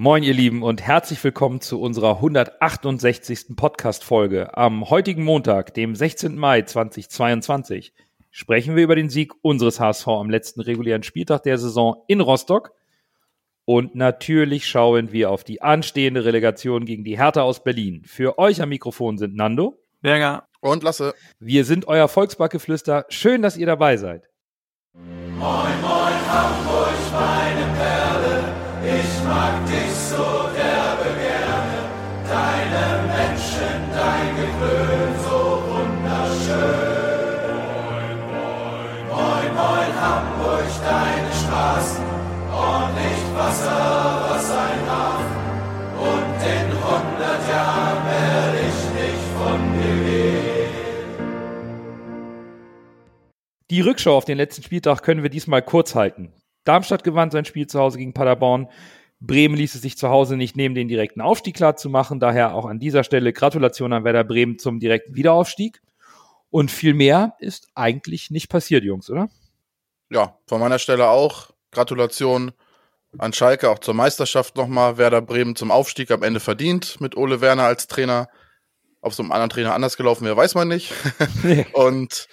Moin, ihr Lieben, und herzlich willkommen zu unserer 168. Podcast-Folge. Am heutigen Montag, dem 16. Mai 2022, sprechen wir über den Sieg unseres HSV am letzten regulären Spieltag der Saison in Rostock. Und natürlich schauen wir auf die anstehende Relegation gegen die Hertha aus Berlin. Für euch am Mikrofon sind Nando, Berger und Lasse. Wir sind euer Volksbackgeflüster. Schön, dass ihr dabei seid. Moin, moin, Hamburg, meine Perle, ich mag dich Hamburg, deine Straßen, ordentlich Wasser, was ein Hafen. Und in hundert Jahren werde ich nicht von dir gehen. Die Rückschau auf den letzten Spieltag können wir diesmal kurz halten. Darmstadt gewann sein Spiel zu Hause gegen Paderborn. Bremen ließ es sich zu Hause nicht nehmen, den direkten Aufstieg klar zu machen. Daher auch an dieser Stelle Gratulation an Werder Bremen zum direkten Wiederaufstieg. Und viel mehr ist eigentlich nicht passiert, Jungs, oder? Ja, von meiner Stelle auch. Gratulation an Schalke, auch zur Meisterschaft nochmal. Werder Bremen zum Aufstieg am Ende verdient mit Ole Werner als Trainer. Ob so einem anderen Trainer anders gelaufen wäre, weiß man nicht. Und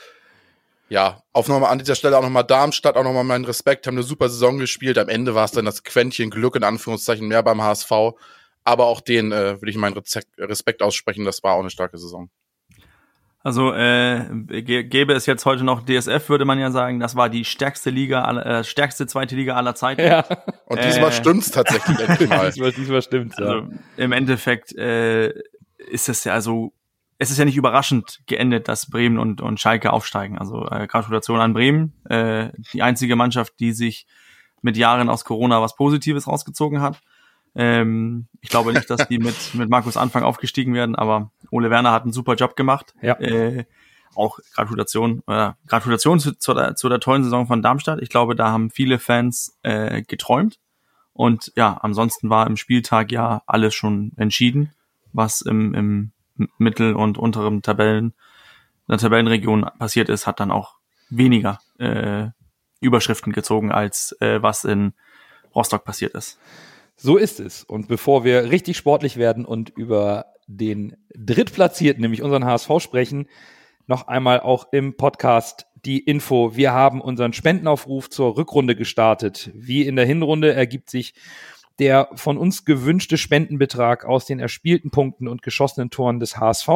ja, auf nochmal an dieser Stelle auch nochmal Darmstadt, auch nochmal meinen Respekt, haben eine super Saison gespielt. Am Ende war es dann das Quäntchen Glück in Anführungszeichen mehr beim HSV. Aber auch den äh, will ich meinen Respekt aussprechen, das war auch eine starke Saison. Also äh, gäbe es jetzt heute noch DSF, würde man ja sagen, das war die stärkste Liga, aller, äh, stärkste zweite Liga aller Zeiten. Ja. Und diesmal äh, stimmt's tatsächlich endlich mal. diesmal, diesmal stimmt's, ja. Also, Im Endeffekt äh, ist es ja also es ist ja nicht überraschend geendet, dass Bremen und, und Schalke aufsteigen. Also äh, Gratulation an Bremen, äh, die einzige Mannschaft, die sich mit Jahren aus Corona was Positives rausgezogen hat. Ähm, ich glaube nicht, dass die mit, mit Markus Anfang aufgestiegen werden, aber Ole Werner hat einen super Job gemacht. Ja. Äh, auch Gratulation, äh, Gratulation zu, zu, der, zu der tollen Saison von Darmstadt. Ich glaube, da haben viele Fans äh, geträumt. Und ja, ansonsten war im Spieltag ja alles schon entschieden, was im, im Mittel- und unteren Tabellen, der Tabellenregion passiert ist, hat dann auch weniger äh, Überschriften gezogen, als äh, was in Rostock passiert ist. So ist es. Und bevor wir richtig sportlich werden und über den Drittplatzierten, nämlich unseren HSV sprechen, noch einmal auch im Podcast die Info. Wir haben unseren Spendenaufruf zur Rückrunde gestartet. Wie in der Hinrunde ergibt sich der von uns gewünschte Spendenbetrag aus den erspielten Punkten und geschossenen Toren des HSV.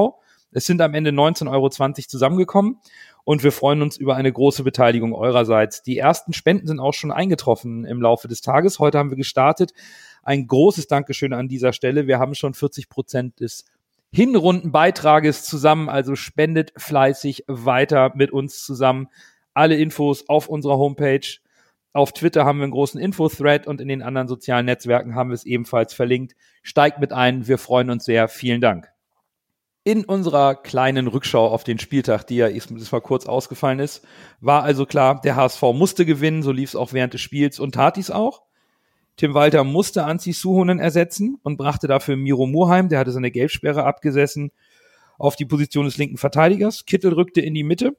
Es sind am Ende 19,20 Euro zusammengekommen und wir freuen uns über eine große Beteiligung eurerseits. Die ersten Spenden sind auch schon eingetroffen im Laufe des Tages. Heute haben wir gestartet. Ein großes Dankeschön an dieser Stelle. Wir haben schon 40 Prozent des Hinrundenbeitrages zusammen, also spendet fleißig weiter mit uns zusammen. Alle Infos auf unserer Homepage auf Twitter haben wir einen großen Info-Thread und in den anderen sozialen Netzwerken haben wir es ebenfalls verlinkt. Steigt mit ein, wir freuen uns sehr. Vielen Dank. In unserer kleinen Rückschau auf den Spieltag, die ja diesmal kurz ausgefallen ist, war also klar, der HSV musste gewinnen, so lief es auch während des Spiels und tat dies auch. Tim Walter musste Anzi Suhonen ersetzen und brachte dafür Miro Murheim, der hatte seine Gelbsperre abgesessen, auf die Position des linken Verteidigers. Kittel rückte in die Mitte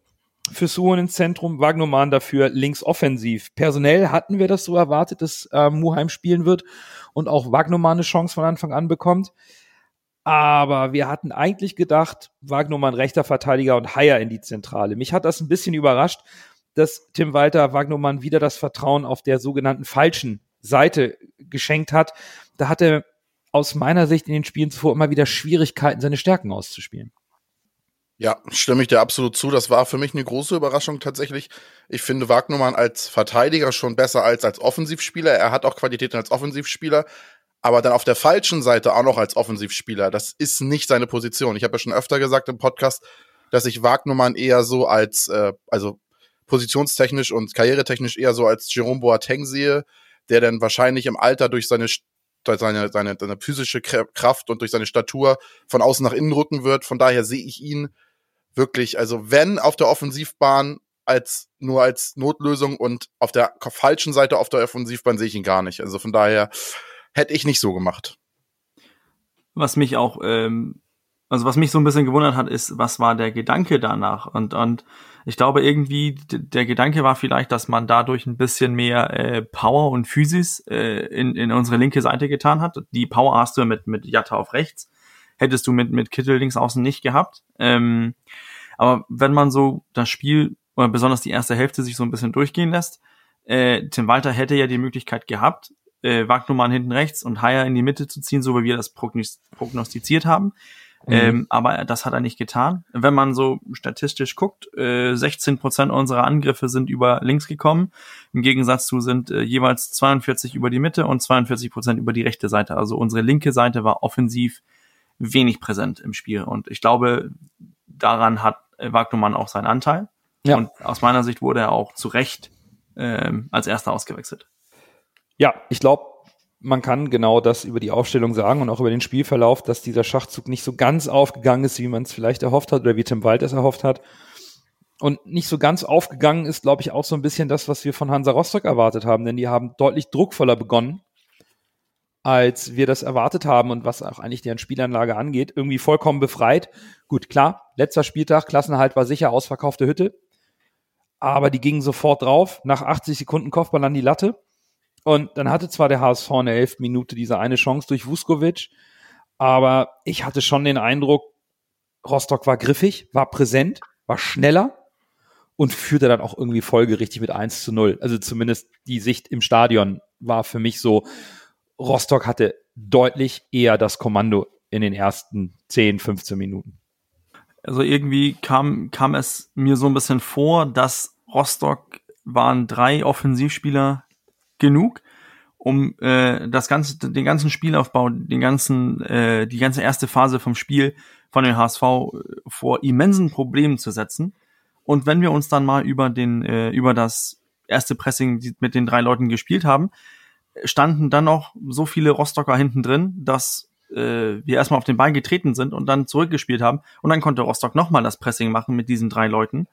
für Suhon ins Zentrum, Wagnoman dafür links offensiv. Personell hatten wir das so erwartet, dass äh, Muheim spielen wird und auch Wagnoman eine Chance von Anfang an bekommt. Aber wir hatten eigentlich gedacht, Wagnoman rechter Verteidiger und Haier in die Zentrale. Mich hat das ein bisschen überrascht, dass Tim Walter Wagnoman wieder das Vertrauen auf der sogenannten falschen Seite geschenkt hat. Da hatte aus meiner Sicht in den Spielen zuvor immer wieder Schwierigkeiten, seine Stärken auszuspielen. Ja, stimme ich dir absolut zu. Das war für mich eine große Überraschung tatsächlich. Ich finde Wagnermann als Verteidiger schon besser als als Offensivspieler. Er hat auch Qualitäten als Offensivspieler, aber dann auf der falschen Seite auch noch als Offensivspieler. Das ist nicht seine Position. Ich habe ja schon öfter gesagt im Podcast, dass ich Wagnermann eher so als, äh, also positionstechnisch und karrieretechnisch eher so als Jerome Boateng sehe, der dann wahrscheinlich im Alter durch seine seine, seine, seine physische Kraft und durch seine Statur von außen nach innen rücken wird. Von daher sehe ich ihn wirklich, also wenn auf der Offensivbahn als nur als Notlösung und auf der falschen Seite auf der Offensivbahn sehe ich ihn gar nicht. Also von daher hätte ich nicht so gemacht. Was mich auch, ähm, also was mich so ein bisschen gewundert hat, ist, was war der Gedanke danach? Und, und Ich glaube irgendwie, der Gedanke war vielleicht, dass man dadurch ein bisschen mehr äh, Power und Physis äh, in, in unsere linke Seite getan hat. Die Power hast du mit, mit Jatta auf rechts. Hättest du mit, mit Kittel links außen nicht gehabt. Ähm, aber wenn man so das Spiel, oder besonders die erste Hälfte sich so ein bisschen durchgehen lässt, äh, Tim Walter hätte ja die Möglichkeit gehabt, äh, Wagnumann hinten rechts und Haier in die Mitte zu ziehen, so wie wir das prognostiziert haben. Mhm. Ähm, aber das hat er nicht getan. Wenn man so statistisch guckt, äh, 16 Prozent unserer Angriffe sind über links gekommen. Im Gegensatz zu sind äh, jeweils 42 über die Mitte und 42 Prozent über die rechte Seite. Also unsere linke Seite war offensiv wenig präsent im Spiel. Und ich glaube, daran hat Wagnumann auch seinen Anteil. Ja. Und aus meiner Sicht wurde er auch zu Recht ähm, als erster ausgewechselt. Ja, ich glaube, man kann genau das über die Aufstellung sagen und auch über den Spielverlauf, dass dieser Schachzug nicht so ganz aufgegangen ist, wie man es vielleicht erhofft hat oder wie Tim Wald es erhofft hat. Und nicht so ganz aufgegangen ist, glaube ich, auch so ein bisschen das, was wir von Hansa Rostock erwartet haben, denn die haben deutlich druckvoller begonnen, als wir das erwartet haben und was auch eigentlich deren Spielanlage angeht. Irgendwie vollkommen befreit. Gut, klar, letzter Spieltag, Klassenhalt war sicher, ausverkaufte Hütte. Aber die gingen sofort drauf, nach 80 Sekunden Kopfball an die Latte und dann hatte zwar der HSV in der elften Minute diese eine Chance durch Vuskovic, aber ich hatte schon den Eindruck, Rostock war griffig, war präsent, war schneller und führte dann auch irgendwie folgerichtig mit 1 zu 0. Also zumindest die Sicht im Stadion war für mich so, Rostock hatte deutlich eher das Kommando in den ersten 10, 15 Minuten. Also irgendwie kam, kam es mir so ein bisschen vor, dass Rostock waren drei Offensivspieler genug, um äh, das ganze, den ganzen Spielaufbau, den ganzen, äh, die ganze erste Phase vom Spiel von den HSV äh, vor immensen Problemen zu setzen. Und wenn wir uns dann mal über den, äh, über das erste Pressing mit den drei Leuten gespielt haben, standen dann noch so viele Rostocker hinten drin, dass äh, wir erstmal auf den Ball getreten sind und dann zurückgespielt haben. Und dann konnte Rostock nochmal das Pressing machen mit diesen drei Leuten.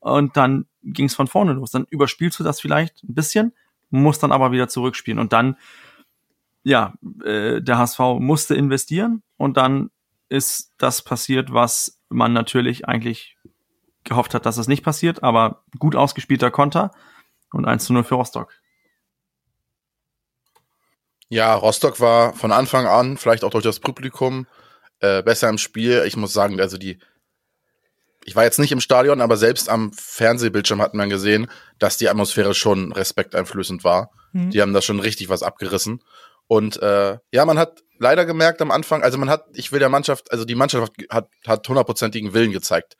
Und dann ging es von vorne los. Dann überspielst du das vielleicht ein bisschen, muss dann aber wieder zurückspielen. Und dann, ja, äh, der HSV musste investieren und dann ist das passiert, was man natürlich eigentlich gehofft hat, dass es nicht passiert, aber gut ausgespielter Konter und 1 zu 0 für Rostock. Ja, Rostock war von Anfang an, vielleicht auch durch das Publikum, äh, besser im Spiel. Ich muss sagen, also die ich war jetzt nicht im Stadion, aber selbst am Fernsehbildschirm hat man gesehen, dass die Atmosphäre schon respekteinflößend war. Mhm. Die haben da schon richtig was abgerissen. Und äh, ja, man hat leider gemerkt am Anfang, also man hat, ich will der Mannschaft, also die Mannschaft hat hat hundertprozentigen Willen gezeigt.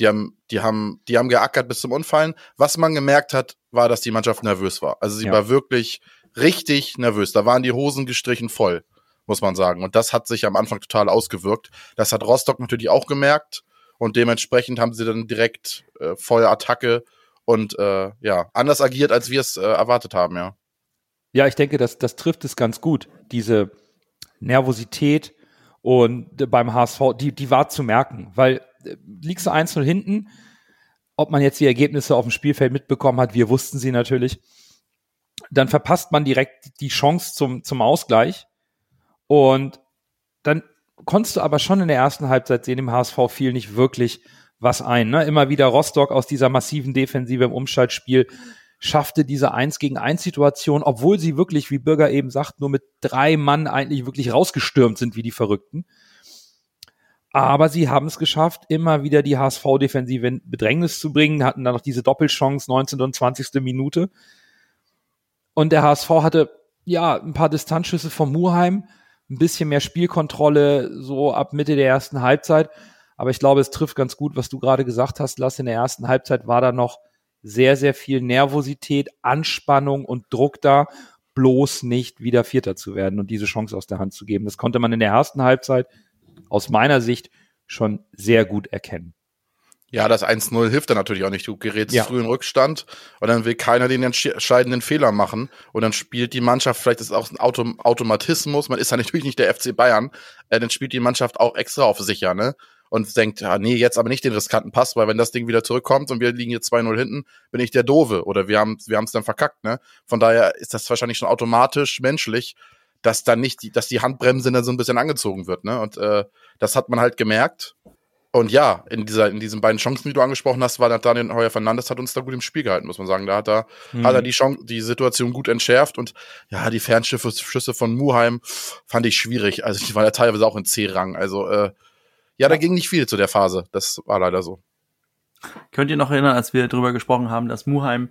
Die haben, die haben, die haben geackert bis zum Unfallen. Was man gemerkt hat, war, dass die Mannschaft nervös war. Also sie ja. war wirklich richtig nervös. Da waren die Hosen gestrichen voll, muss man sagen. Und das hat sich am Anfang total ausgewirkt. Das hat Rostock natürlich auch gemerkt und dementsprechend haben sie dann direkt äh, Feuerattacke und äh, ja, anders agiert, als wir es äh, erwartet haben, ja. Ja, ich denke, das, das trifft es ganz gut. Diese Nervosität und äh, beim HSV, die, die war zu merken, weil äh, liegst du 1-0 hinten, ob man jetzt die Ergebnisse auf dem Spielfeld mitbekommen hat, wir wussten sie natürlich, dann verpasst man direkt die Chance zum, zum Ausgleich und dann konntest du aber schon in der ersten Halbzeit sehen, im HSV fiel nicht wirklich was ein. Ne? Immer wieder Rostock aus dieser massiven Defensive im Umschaltspiel schaffte diese Eins gegen eins Situation, obwohl sie wirklich, wie Bürger eben sagt, nur mit drei Mann eigentlich wirklich rausgestürmt sind wie die Verrückten. Aber sie haben es geschafft, immer wieder die HSV-Defensive in Bedrängnis zu bringen, hatten dann noch diese Doppelchance 19. und 20. Minute. Und der HSV hatte ja ein paar Distanzschüsse vom Muheim, ein bisschen mehr Spielkontrolle so ab Mitte der ersten Halbzeit. Aber ich glaube, es trifft ganz gut, was du gerade gesagt hast, Lass. In der ersten Halbzeit war da noch sehr, sehr viel Nervosität, Anspannung und Druck da, bloß nicht wieder Vierter zu werden und diese Chance aus der Hand zu geben. Das konnte man in der ersten Halbzeit aus meiner Sicht schon sehr gut erkennen. Ja, das 1-0 hilft dann natürlich auch nicht. Du gerätst ja. früh in Rückstand und dann will keiner den entscheidenden Fehler machen und dann spielt die Mannschaft, vielleicht ist es auch ein Auto Automatismus, man ist ja natürlich nicht der FC Bayern, äh, dann spielt die Mannschaft auch extra auf sicher, ne? Und denkt, ja, nee, jetzt aber nicht den riskanten Pass, weil wenn das Ding wieder zurückkommt und wir liegen jetzt 2-0 hinten, bin ich der Dove oder wir haben wir haben es dann verkackt, ne? Von daher ist das wahrscheinlich schon automatisch menschlich, dass dann nicht die, dass die Handbremse dann so ein bisschen angezogen wird, ne? Und äh, das hat man halt gemerkt Und ja, in dieser, in diesen beiden Chancen, die du angesprochen hast, war Daniel Heuer Fernandes hat uns da gut im Spiel gehalten, muss man sagen. Da hat er, mhm. hat er die Chance, die Situation gut entschärft und ja, die Fernschiffe, Schüsse von Muheim fand ich schwierig. Also die waren ja teilweise auch in C-Rang. Also äh, ja, da ging nicht viel zu der Phase. Das war leider so. Könnt ihr noch erinnern, als wir darüber gesprochen haben, dass Muheim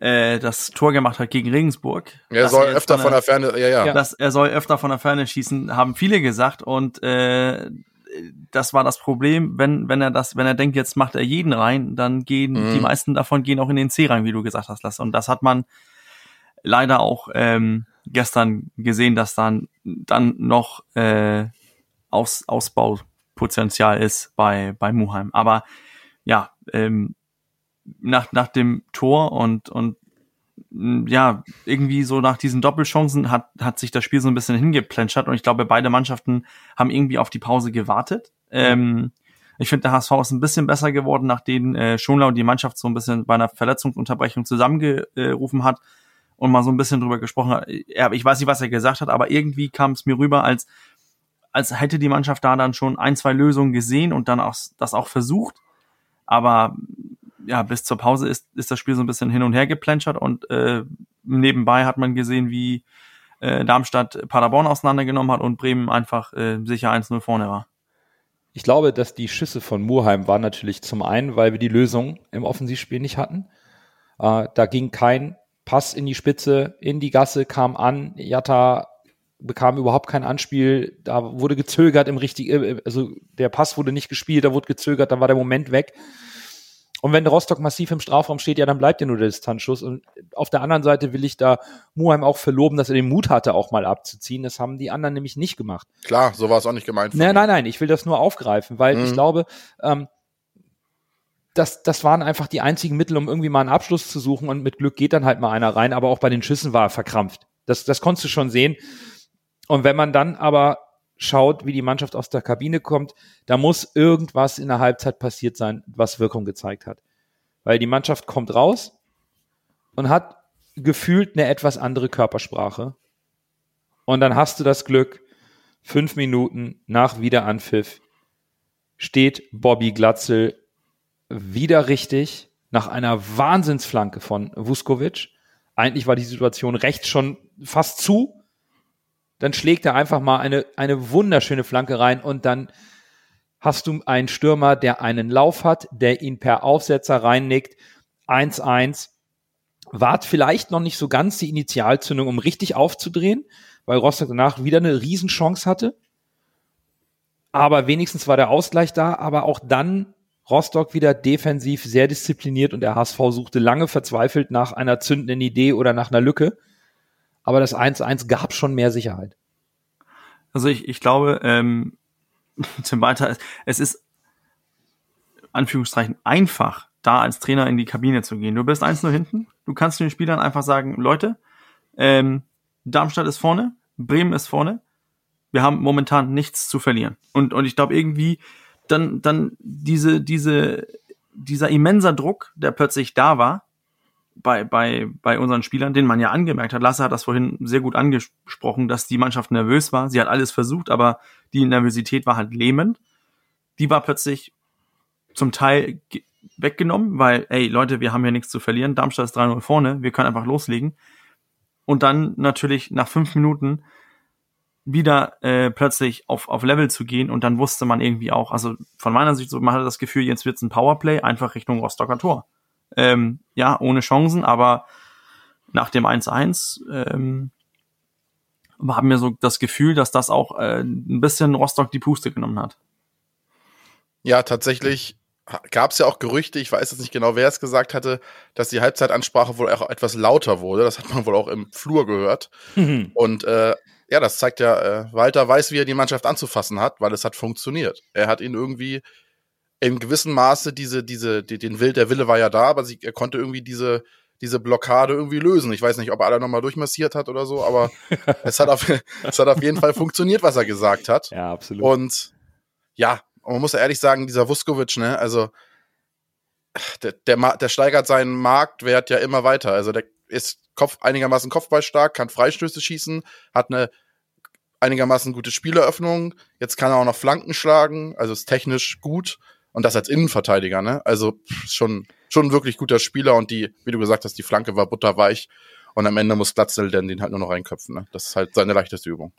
äh, das Tor gemacht hat gegen Regensburg? Er soll er öfter von der, von der Ferne, ja, ja. Dass er soll öfter von der Ferne schießen, haben viele gesagt und äh, das war das Problem, wenn, wenn er das, wenn er denkt, jetzt macht er jeden rein, dann gehen mhm. die meisten davon gehen auch in den C rein, wie du gesagt hast, Lasse. Und das hat man leider auch ähm, gestern gesehen, dass dann dann noch äh, Aus, Ausbaupotenzial ist bei bei Muheim. Aber ja, ähm, nach nach dem Tor und und ja, irgendwie so nach diesen Doppelchancen hat, hat sich das Spiel so ein bisschen hingeplätschert und ich glaube, beide Mannschaften haben irgendwie auf die Pause gewartet. Ähm, ich finde, der HSV ist ein bisschen besser geworden, nachdem äh, Schonlau die Mannschaft so ein bisschen bei einer Verletzungsunterbrechung zusammengerufen hat und mal so ein bisschen drüber gesprochen hat. Ich weiß nicht, was er gesagt hat, aber irgendwie kam es mir rüber, als, als hätte die Mannschaft da dann schon ein, zwei Lösungen gesehen und dann auch, das auch versucht. Aber ja, bis zur Pause ist, ist das Spiel so ein bisschen hin und her geplätschert und äh, nebenbei hat man gesehen, wie äh, Darmstadt Paderborn auseinandergenommen hat und Bremen einfach äh, sicher 1-0 vorne war. Ich glaube, dass die Schüsse von Murheim waren natürlich zum einen, weil wir die Lösung im Offensivspiel nicht hatten. Äh, da ging kein Pass in die Spitze, in die Gasse, kam an, Jatta bekam überhaupt kein Anspiel, da wurde gezögert im richtigen, äh, also der Pass wurde nicht gespielt, da wurde gezögert, da war der Moment weg. Und wenn Rostock massiv im Strafraum steht, ja, dann bleibt ja nur der Distanzschuss. Und auf der anderen Seite will ich da Muheim auch verloben, dass er den Mut hatte, auch mal abzuziehen. Das haben die anderen nämlich nicht gemacht. Klar, so war es auch nicht gemeint. Nein, nein, nein, ich will das nur aufgreifen, weil mhm. ich glaube, ähm, das, das waren einfach die einzigen Mittel, um irgendwie mal einen Abschluss zu suchen und mit Glück geht dann halt mal einer rein, aber auch bei den Schüssen war er verkrampft. Das, das konntest du schon sehen. Und wenn man dann aber schaut, wie die Mannschaft aus der Kabine kommt, da muss irgendwas in der Halbzeit passiert sein, was Wirkung gezeigt hat. Weil die Mannschaft kommt raus und hat gefühlt eine etwas andere Körpersprache. Und dann hast du das Glück, fünf Minuten nach Wiederanpfiff steht Bobby Glatzel wieder richtig nach einer Wahnsinnsflanke von Vuskovic. Eigentlich war die Situation rechts schon fast zu dann schlägt er einfach mal eine, eine wunderschöne Flanke rein und dann hast du einen Stürmer, der einen Lauf hat, der ihn per Aufsetzer reinnickt. 1-1. Wart vielleicht noch nicht so ganz die Initialzündung, um richtig aufzudrehen, weil Rostock danach wieder eine Riesenchance hatte. Aber wenigstens war der Ausgleich da, aber auch dann Rostock wieder defensiv sehr diszipliniert und der HSV suchte lange verzweifelt nach einer zündenden Idee oder nach einer Lücke aber das 1-1 gab schon mehr Sicherheit. Also ich, ich glaube, ähm, zum Weiter, es ist Anführungszeichen einfach, da als Trainer in die Kabine zu gehen. Du bist eins nur hinten, du kannst den Spielern einfach sagen, Leute, ähm, Darmstadt ist vorne, Bremen ist vorne, wir haben momentan nichts zu verlieren. Und, und ich glaube irgendwie, dann, dann diese, diese, dieser immenser Druck, der plötzlich da war, bei, bei, bei unseren Spielern, den man ja angemerkt hat. Lasse hat das vorhin sehr gut angesprochen, dass die Mannschaft nervös war. Sie hat alles versucht, aber die Nervosität war halt lähmend. Die war plötzlich zum Teil weggenommen, weil, ey, Leute, wir haben hier nichts zu verlieren. Darmstadt ist 3-0 vorne, wir können einfach loslegen. Und dann natürlich nach fünf Minuten wieder äh, plötzlich auf, auf Level zu gehen und dann wusste man irgendwie auch, also von meiner Sicht so, man hatte das Gefühl, jetzt wird's ein Powerplay, einfach Richtung Rostocker Tor. Ähm, ja, ohne Chancen, aber nach dem 1-1 ähm, haben wir so das Gefühl, dass das auch äh, ein bisschen Rostock die Puste genommen hat. Ja, tatsächlich gab es ja auch Gerüchte, ich weiß jetzt nicht genau, wer es gesagt hatte, dass die Halbzeitansprache wohl auch etwas lauter wurde. Das hat man wohl auch im Flur gehört. Mhm. Und äh, ja, das zeigt ja, äh, Walter weiß, wie er die Mannschaft anzufassen hat, weil es hat funktioniert. Er hat ihn irgendwie in gewissem Maße diese, diese, die, den Will, der Wille war ja da, aber sie, er konnte irgendwie diese, diese Blockade irgendwie lösen. Ich weiß nicht, ob er alle nochmal durchmassiert hat oder so, aber es hat auf, es hat auf jeden Fall funktioniert, was er gesagt hat. Ja, absolut. Und ja, man muss ehrlich sagen, dieser Vuskovic, ne, also der, der, der steigert seinen Marktwert ja immer weiter. Also der ist Kopf, einigermaßen kopfballstark, kann Freistöße schießen, hat eine einigermaßen gute Spieleröffnung. Jetzt kann er auch noch Flanken schlagen, also ist technisch gut. Und das als Innenverteidiger, ne? Also schon, schon ein wirklich guter Spieler und die, wie du gesagt hast, die Flanke war butterweich. Und am Ende muss Glatzel denn den halt nur noch reinköpfen. Ne? Das ist halt seine leichteste Übung.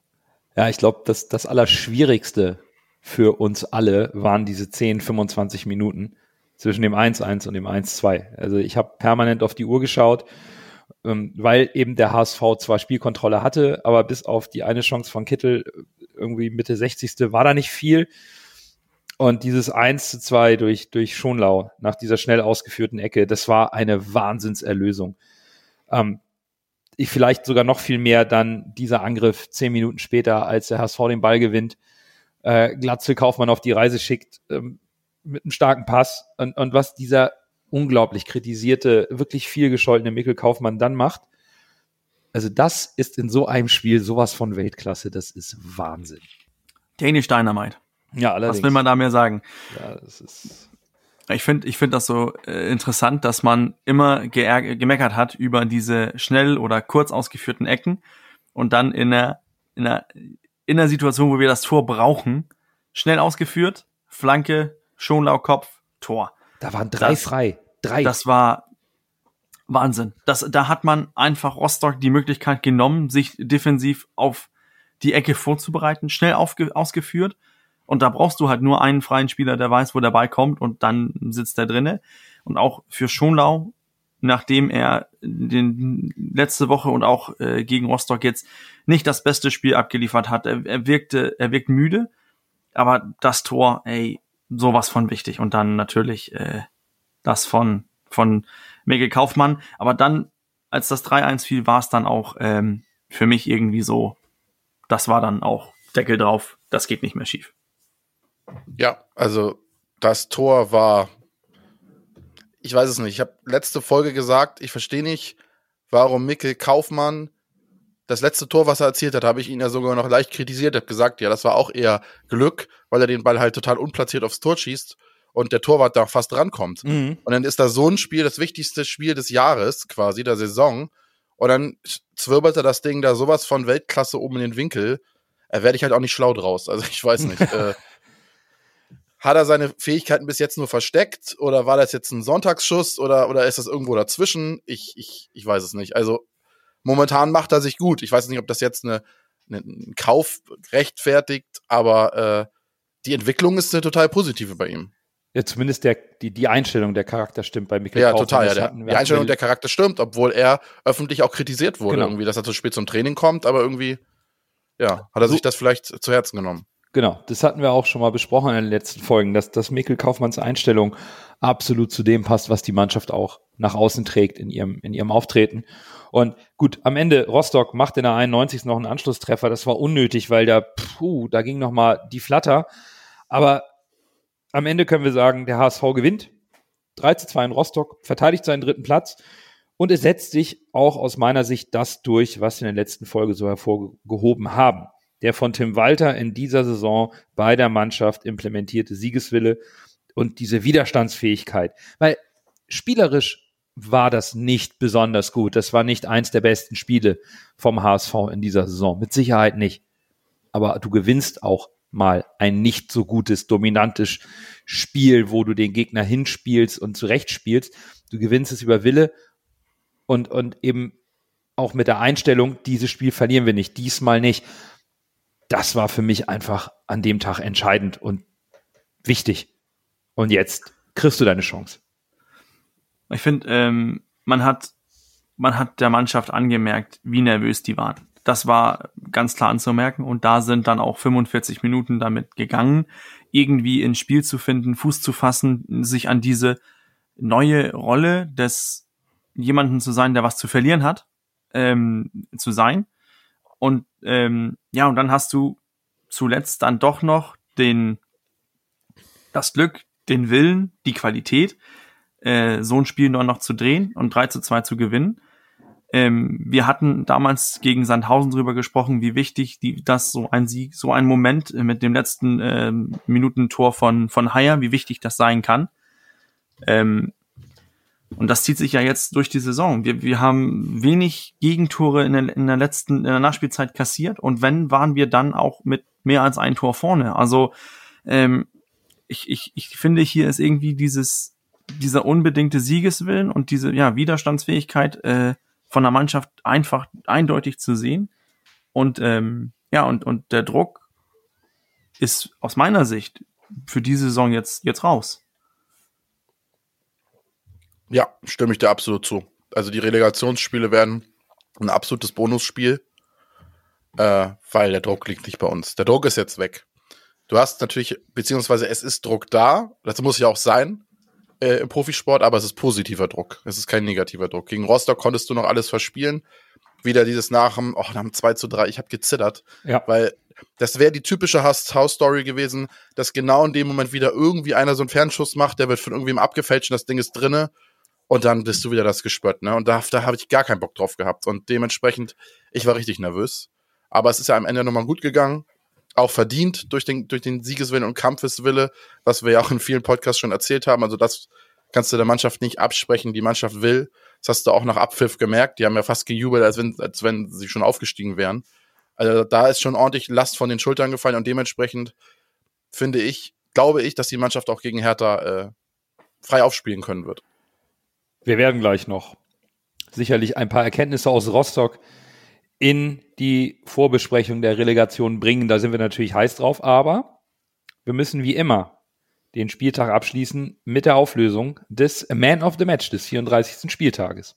Ja, ich glaube, das, das Allerschwierigste für uns alle waren diese 10, 25 Minuten zwischen dem 1-1 und dem 1-2. Also ich habe permanent auf die Uhr geschaut, ähm, weil eben der HSV zwar Spielkontrolle hatte, aber bis auf die eine Chance von Kittel irgendwie Mitte 60. war da nicht viel. Und dieses 1 zu 2 durch, durch Schonlau nach dieser schnell ausgeführten Ecke, das war eine Wahnsinnserlösung. Ähm, ich vielleicht sogar noch viel mehr dann dieser Angriff zehn Minuten später, als der HSV den Ball gewinnt, äh, Glatzel Kaufmann auf die Reise schickt ähm, mit einem starken Pass und, und was dieser unglaublich kritisierte, wirklich viel gescholtene Mikkel Kaufmann dann macht. Also das ist in so einem Spiel sowas von Weltklasse, das ist Wahnsinn. Danish Dynamite. Ja, allerdings. Was will man da mehr sagen? Ja, das ist Ich finde ich finde das so äh, interessant, dass man immer gemeckert hat über diese schnell oder kurz ausgeführten Ecken und dann in der, in der, in der Situation, wo wir das Tor brauchen, schnell ausgeführt, Flanke, Schonlau Kopf, Tor. Da waren drei Das- frei. Drei. Das war Wahnsinn. Das, da hat man einfach Rostock die Möglichkeit genommen, sich defensiv auf die Ecke vorzubereiten, schnell ausgeführt. Und da brauchst du halt nur einen freien Spieler, der weiß, wo der Ball kommt und dann sitzt er drinne. Und auch für Schonlau, nachdem er den, letzte Woche und auch äh, gegen Rostock jetzt nicht das beste Spiel abgeliefert hat, er, er wirkte, er wirkt müde, aber das Tor, ey, sowas von wichtig. Und dann natürlich äh, das von, von Mikkel Kaufmann. Aber dann, als das 3-1 fiel, war es dann auch ähm, für mich irgendwie so, das war dann auch Deckel drauf, das geht nicht mehr schief. Ja, also das Tor war, ich weiß es nicht. Ich habe letzte Folge gesagt, ich verstehe nicht, warum Mikkel Kaufmann das letzte Tor, was er erzielt hat, habe ich ihn ja sogar noch leicht kritisiert. habe gesagt, ja, das war auch eher Glück, weil er den Ball halt total unplatziert aufs Tor schießt und der Torwart da fast rankommt. Mhm. Und dann ist da so ein Spiel, das wichtigste Spiel des Jahres, quasi der Saison. Und dann zwirbelt er das Ding da sowas von Weltklasse oben in den Winkel. Da werde ich halt auch nicht schlau draus. Also ich weiß nicht. äh, hat er seine Fähigkeiten bis jetzt nur versteckt? Oder war das jetzt ein Sonntagsschuss? Oder, oder ist das irgendwo dazwischen? Ich, ich, ich weiß es nicht. Also momentan macht er sich gut. Ich weiß nicht, ob das jetzt eine, eine, ein Kauf rechtfertigt, aber äh, die Entwicklung ist eine total positive bei ihm. Ja, zumindest der, die, die Einstellung, der Charakter stimmt bei Mikkel Ja, Kaufmann. total. Ja, der, hatten die Einstellung der Charakter stimmt, obwohl er öffentlich auch kritisiert wurde, Genau. irgendwie, dass er zu spät zum Training kommt, aber irgendwie, ja, hat er So- sich das vielleicht zu Herzen genommen. Genau, das hatten wir auch schon mal besprochen in den letzten Folgen, dass, dass Mikkel Kaufmanns Einstellung absolut zu dem passt, was die Mannschaft auch nach außen trägt in ihrem, in ihrem Auftreten. Und gut, am Ende Rostock macht in der 91. noch einen Anschlusstreffer. Das war unnötig, weil da, puh, da ging noch mal die Flatter. Aber am Ende können wir sagen, der HSV gewinnt. 3 zu 2 in Rostock, verteidigt seinen dritten Platz. Und es setzt sich auch aus meiner Sicht das durch, was wir in der letzten Folge so hervorgehoben haben. Der von Tim Walter in dieser Saison bei der Mannschaft implementierte Siegeswille und diese Widerstandsfähigkeit. Weil spielerisch war das nicht besonders gut. Das war nicht eins der besten Spiele vom HSV in dieser Saison. Mit Sicherheit nicht. Aber du gewinnst auch mal ein nicht so gutes, dominantes Spiel, wo du den Gegner hinspielst und zurechtspielst. Du gewinnst es über Wille und, und eben auch mit der Einstellung, dieses Spiel verlieren wir nicht, diesmal nicht. Das war für mich einfach an dem Tag entscheidend und wichtig. Und jetzt kriegst du deine Chance. Ich finde, ähm, man hat, man hat der Mannschaft angemerkt, wie nervös die waren. Das war ganz klar anzumerken und da sind dann auch 45 Minuten damit gegangen, irgendwie ins Spiel zu finden, Fuß zu fassen, sich an diese neue Rolle des jemanden zu sein, der was zu verlieren hat, ähm, zu sein. Und ähm, ja, und dann hast du zuletzt dann doch noch den das Glück, den Willen, die Qualität, äh, so ein Spiel nur noch zu drehen und 3 zu 2 zu gewinnen. Ähm, wir hatten damals gegen Sandhausen drüber gesprochen, wie wichtig die, das so ein Sieg, so ein Moment äh, mit dem letzten ähm, Minutentor von, von Haier, wie wichtig das sein kann. Ähm, und das zieht sich ja jetzt durch die Saison. Wir, wir haben wenig Gegentore in der, in der letzten, in der Nachspielzeit kassiert und wenn, waren wir dann auch mit mehr als ein Tor vorne. Also ähm, ich, ich, ich finde, hier ist irgendwie dieses, dieser unbedingte Siegeswillen und diese ja, Widerstandsfähigkeit äh, von der Mannschaft einfach eindeutig zu sehen. Und ähm, ja, und, und der Druck ist aus meiner Sicht für diese Saison jetzt, jetzt raus. Ja, stimme ich dir absolut zu. Also die Relegationsspiele werden ein absolutes Bonusspiel, äh, weil der Druck liegt nicht bei uns. Der Druck ist jetzt weg. Du hast natürlich, beziehungsweise es ist Druck da, das muss ja auch sein äh, im Profisport, aber es ist positiver Druck. Es ist kein negativer Druck. Gegen Rostock konntest du noch alles verspielen. Wieder dieses nach dem, oh, nach dem 2 zu 3, ich habe gezittert, Ja. weil das wäre die typische House-Story gewesen, dass genau in dem Moment wieder irgendwie einer so einen Fernschuss macht, der wird von irgendwem abgefälscht und das Ding ist drinne und dann bist du wieder das gespürt, ne? Und da, da habe ich gar keinen Bock drauf gehabt und dementsprechend, ich war richtig nervös. Aber es ist ja am Ende nochmal gut gegangen, auch verdient durch den, durch den Siegeswillen und Kampfeswille, was wir ja auch in vielen Podcasts schon erzählt haben. Also das kannst du der Mannschaft nicht absprechen. Die Mannschaft will. Das hast du auch nach Abpfiff gemerkt. Die haben ja fast gejubelt, als wenn, als wenn sie schon aufgestiegen wären. Also da ist schon ordentlich Last von den Schultern gefallen und dementsprechend finde ich, glaube ich, dass die Mannschaft auch gegen Hertha äh, frei aufspielen können wird. Wir werden gleich noch sicherlich ein paar Erkenntnisse aus Rostock in die Vorbesprechung der Relegation bringen. Da sind wir natürlich heiß drauf, aber wir müssen wie immer den Spieltag abschließen mit der Auflösung des Man of the Match des 34. Spieltages.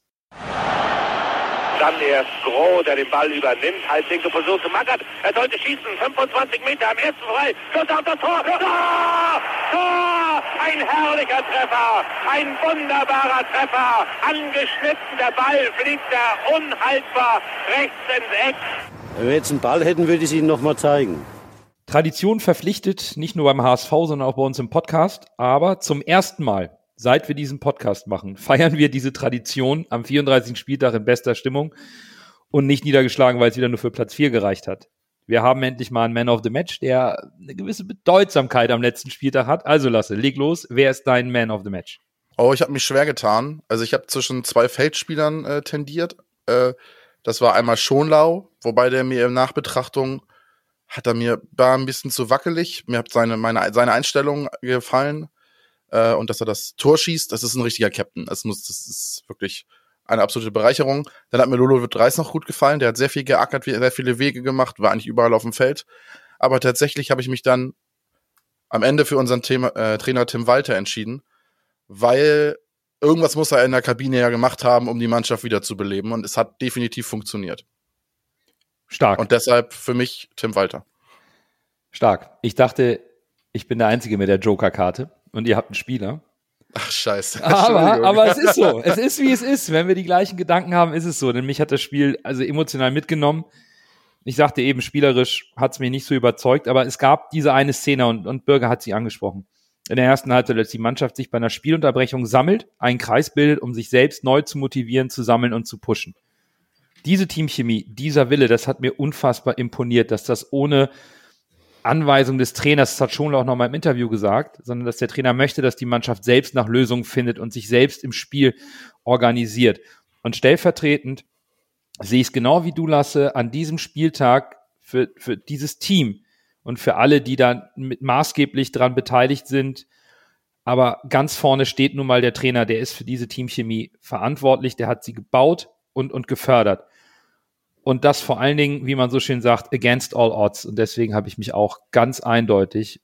Dann erst Groh, der den Ball übernimmt. Halblinke Position zu Magath. Er sollte schießen. 25 Meter am ersten frei. Schuss auf das Tor. Tor! Tor! Ein herrlicher Treffer. Ein wunderbarer Treffer. Angeschnitten. Der Ball fliegt da unhaltbar rechts ins Eck. Wenn wir jetzt einen Ball hätten, würde ich es Ihnen nochmal zeigen. Tradition verpflichtet, nicht nur beim HSV, sondern auch bei uns im Podcast. Aber zum ersten Mal, seit wir diesen Podcast machen, feiern wir diese Tradition am 34. Spieltag in bester Stimmung und nicht niedergeschlagen, weil es wieder nur für Platz 4 gereicht hat. Wir haben endlich mal einen Man of the Match, der eine gewisse Bedeutsamkeit am letzten Spieltag hat. Also Lasse, leg los. Wer ist dein Man of the Match? Oh, ich habe mich schwer getan. Also ich habe zwischen zwei Feldspielern äh, tendiert. Äh, das war einmal Schonlau, wobei der mir in Nachbetrachtung hat er mir war ein bisschen zu wackelig. Mir hat seine meine seine Einstellung gefallen äh, und dass er das Tor schießt. Das ist ein richtiger Captain. Das muss das ist wirklich eine absolute Bereicherung. Dann hat mir Lolo Reis noch gut gefallen. Der hat sehr viel geackert, sehr viele Wege gemacht, war eigentlich überall auf dem Feld. Aber tatsächlich habe ich mich dann am Ende für unseren Thema, äh, Trainer Tim Walter entschieden, weil irgendwas muss er in der Kabine ja gemacht haben, um die Mannschaft wieder zu beleben. Und es hat definitiv funktioniert. Stark. Und deshalb für mich Tim Walter. Stark. Ich dachte, ich bin der Einzige mit der Joker-Karte und ihr habt einen Spieler. Ach, scheiße. Aber, aber es ist so. Es ist, wie es ist. Wenn wir die gleichen Gedanken haben, ist es so. Denn mich hat das Spiel also emotional mitgenommen. Ich sagte eben, spielerisch hat es mich nicht so überzeugt, aber es gab diese eine Szene und, und Bürger hat sie angesprochen. In der ersten Halbzeit, als die Mannschaft sich bei einer Spielunterbrechung sammelt, einen Kreis bildet, um sich selbst neu zu motivieren, zu sammeln und zu pushen. Diese Teamchemie, dieser Wille, das hat mir unfassbar imponiert, dass das ohne Anweisung des Trainers, das hat Schonlau auch noch mal im Interview gesagt, sondern dass der Trainer möchte, dass die Mannschaft selbst nach Lösungen findet und sich selbst im Spiel organisiert. Und stellvertretend sehe ich es genau wie du, Lasse, an diesem Spieltag für, für dieses Team und für alle, die da mit maßgeblich dran beteiligt sind. Aber ganz vorne steht nun mal der Trainer, der ist für diese Teamchemie verantwortlich, der hat sie gebaut und, und gefördert. Und das vor allen Dingen, wie man so schön sagt, against all odds. Und deswegen habe ich mich auch ganz eindeutig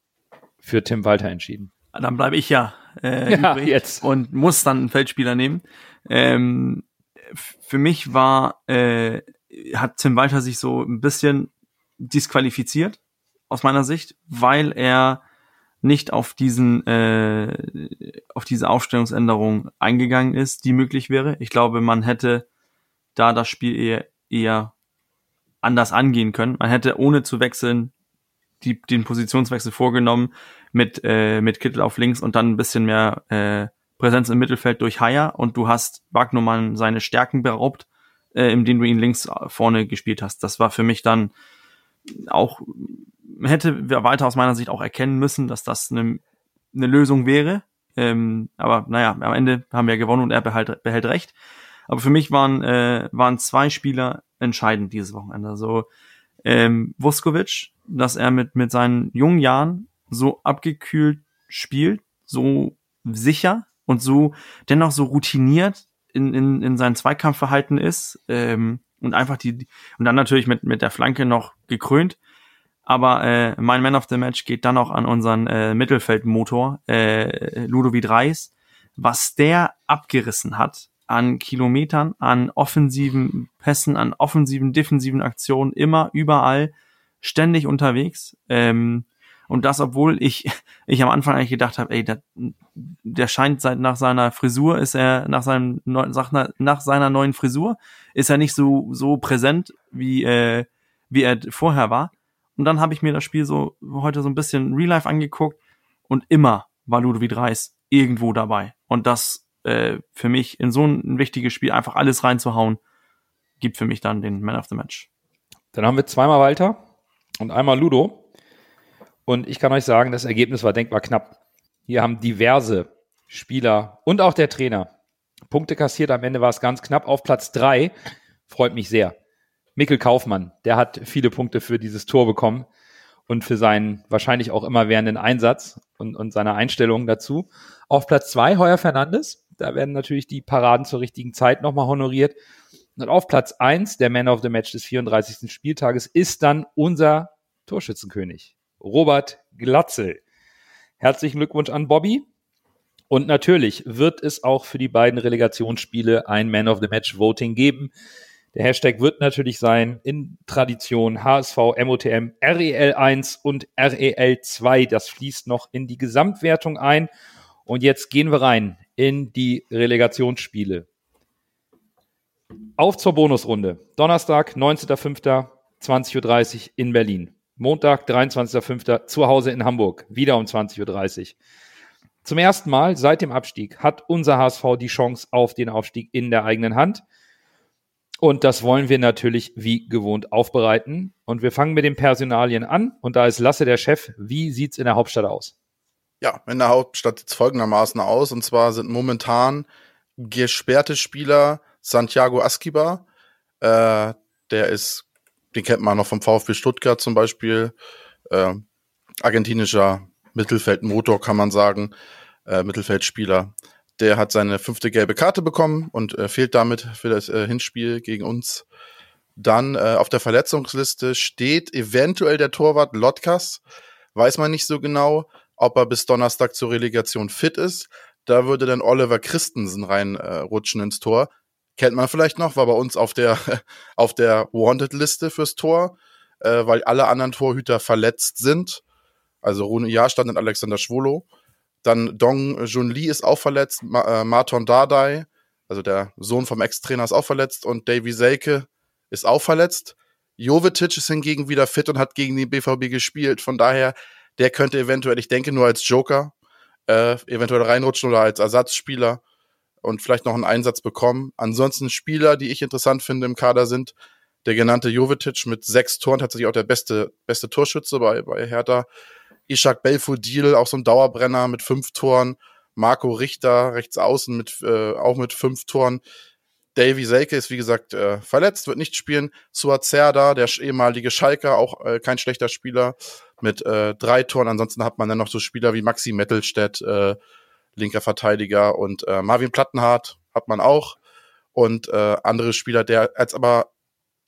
für Tim Walter entschieden. Dann bleibe ich ja, äh, Ja, jetzt. und muss dann einen Feldspieler nehmen. Ähm, für mich war, äh, hat Tim Walter sich so ein bisschen disqualifiziert, aus meiner Sicht, weil er nicht auf diesen, äh, auf diese Aufstellungsänderung eingegangen ist, die möglich wäre. Ich glaube, man hätte da das Spiel eher, eher anders angehen können. Man hätte ohne zu wechseln die, den Positionswechsel vorgenommen mit, äh, mit Kittel auf links und dann ein bisschen mehr äh, Präsenz im Mittelfeld durch Haier und du hast Wagnumann seine Stärken beraubt, äh, indem du ihn links vorne gespielt hast. Das war für mich dann auch, hätte weiter aus meiner Sicht auch erkennen müssen, dass das eine, eine Lösung wäre. Ähm, aber naja, am Ende haben wir gewonnen und er behält, behält recht. Aber für mich waren, äh, waren zwei Spieler entscheidend dieses Wochenende. Also ähm, Vuskovic, dass er mit, mit seinen jungen Jahren so abgekühlt spielt, so sicher und so dennoch so routiniert in, in, in sein Zweikampfverhalten ist ähm, und einfach die und dann natürlich mit mit der Flanke noch gekrönt. Aber äh, mein Man of the Match geht dann auch an unseren äh, Mittelfeldmotor äh, Ludovic Reis, was der abgerissen hat an Kilometern, an offensiven Pässen, an offensiven, defensiven Aktionen, immer, überall, ständig unterwegs. Ähm, und das, obwohl ich, ich am Anfang eigentlich gedacht habe, ey, der, der scheint seit nach seiner Frisur, ist er nach seinem nach seiner neuen Frisur, ist er nicht so so präsent wie äh, wie er vorher war. Und dann habe ich mir das Spiel so heute so ein bisschen Real Life angeguckt und immer war Ludovic Reis irgendwo dabei. Und das äh, für mich in so ein wichtiges Spiel einfach alles reinzuhauen, gibt für mich dann den Man of the Match. Dann haben wir zweimal Walter und einmal Ludo. Und ich kann euch sagen, das Ergebnis war denkbar knapp. Hier haben diverse Spieler und auch der Trainer Punkte kassiert. Am Ende war es ganz knapp auf Platz drei. Freut mich sehr. Mikkel Kaufmann, der hat viele Punkte für dieses Tor bekommen und für seinen wahrscheinlich auch immer währenden Einsatz und, und seine Einstellung dazu. Auf Platz zwei Heuer Fernandes. Da werden natürlich die Paraden zur richtigen Zeit nochmal honoriert. Und auf Platz eins der Man of the Match des 34. Spieltages ist dann unser Torschützenkönig, Robert Glatzel. Herzlichen Glückwunsch an Bobby. Und natürlich wird es auch für die beiden Relegationsspiele ein Man of the Match Voting geben. Der Hashtag wird natürlich sein in Tradition HSV, MOTM, REL1 und REL2. Das fließt noch in die Gesamtwertung ein. Und jetzt gehen wir rein in die Relegationsspiele. Auf zur Bonusrunde. Donnerstag, 19.05. 20.30 Uhr in Berlin. Montag, 23.05. zu Hause in Hamburg. Wieder um 20.30 Uhr. Zum ersten Mal seit dem Abstieg hat unser HSV die Chance auf den Aufstieg in der eigenen Hand. Und das wollen wir natürlich wie gewohnt aufbereiten. Und wir fangen mit den Personalien an. Und da ist Lasse der Chef. Wie sieht's in der Hauptstadt aus? Ja, in der Hauptstadt sieht es folgendermaßen aus. Und zwar sind momentan gesperrte Spieler Santiago Asquiba. Äh, der ist, den kennt man noch vom VfB Stuttgart zum Beispiel. Äh, argentinischer Mittelfeldmotor, kann man sagen. Äh, Mittelfeldspieler. Der hat seine fünfte gelbe Karte bekommen und äh, fehlt damit für das äh, Hinspiel gegen uns. Dann äh, auf der Verletzungsliste steht eventuell der Torwart Lotkas. Weiß man nicht so genau ob er bis Donnerstag zur Relegation fit ist. Da würde dann Oliver Christensen reinrutschen äh, ins Tor. Kennt man vielleicht noch, war bei uns auf der, auf der Wanted-Liste fürs Tor, äh, weil alle anderen Torhüter verletzt sind. Also Rune Jahrstand und Alexander Schwolo. Dann Dong Jun Lee ist auch verletzt, Ma äh, Marton Dardai, also der Sohn vom Ex-Trainer, ist auch verletzt und Davy Selke ist auch verletzt. Jovetic ist hingegen wieder fit und hat gegen die BVB gespielt. Von daher der könnte eventuell, ich denke nur als Joker, äh, eventuell reinrutschen oder als Ersatzspieler und vielleicht noch einen Einsatz bekommen. Ansonsten Spieler, die ich interessant finde im Kader sind, der genannte Jovetic mit sechs Toren, tatsächlich auch der beste, beste Torschütze bei, bei Hertha. Ishak Belfodil, auch so ein Dauerbrenner mit fünf Toren. Marco Richter, rechts außen mit, äh, auch mit fünf Toren. Davy Selke ist, wie gesagt, äh, verletzt, wird nicht spielen. Suazerda, der ehemalige Schalker, auch äh, kein schlechter Spieler, mit äh, drei Toren. Ansonsten hat man dann noch so Spieler wie Maxi Mettelstedt, äh, linker Verteidiger, und äh, Marvin Plattenhardt hat man auch. Und äh, andere Spieler, der als aber,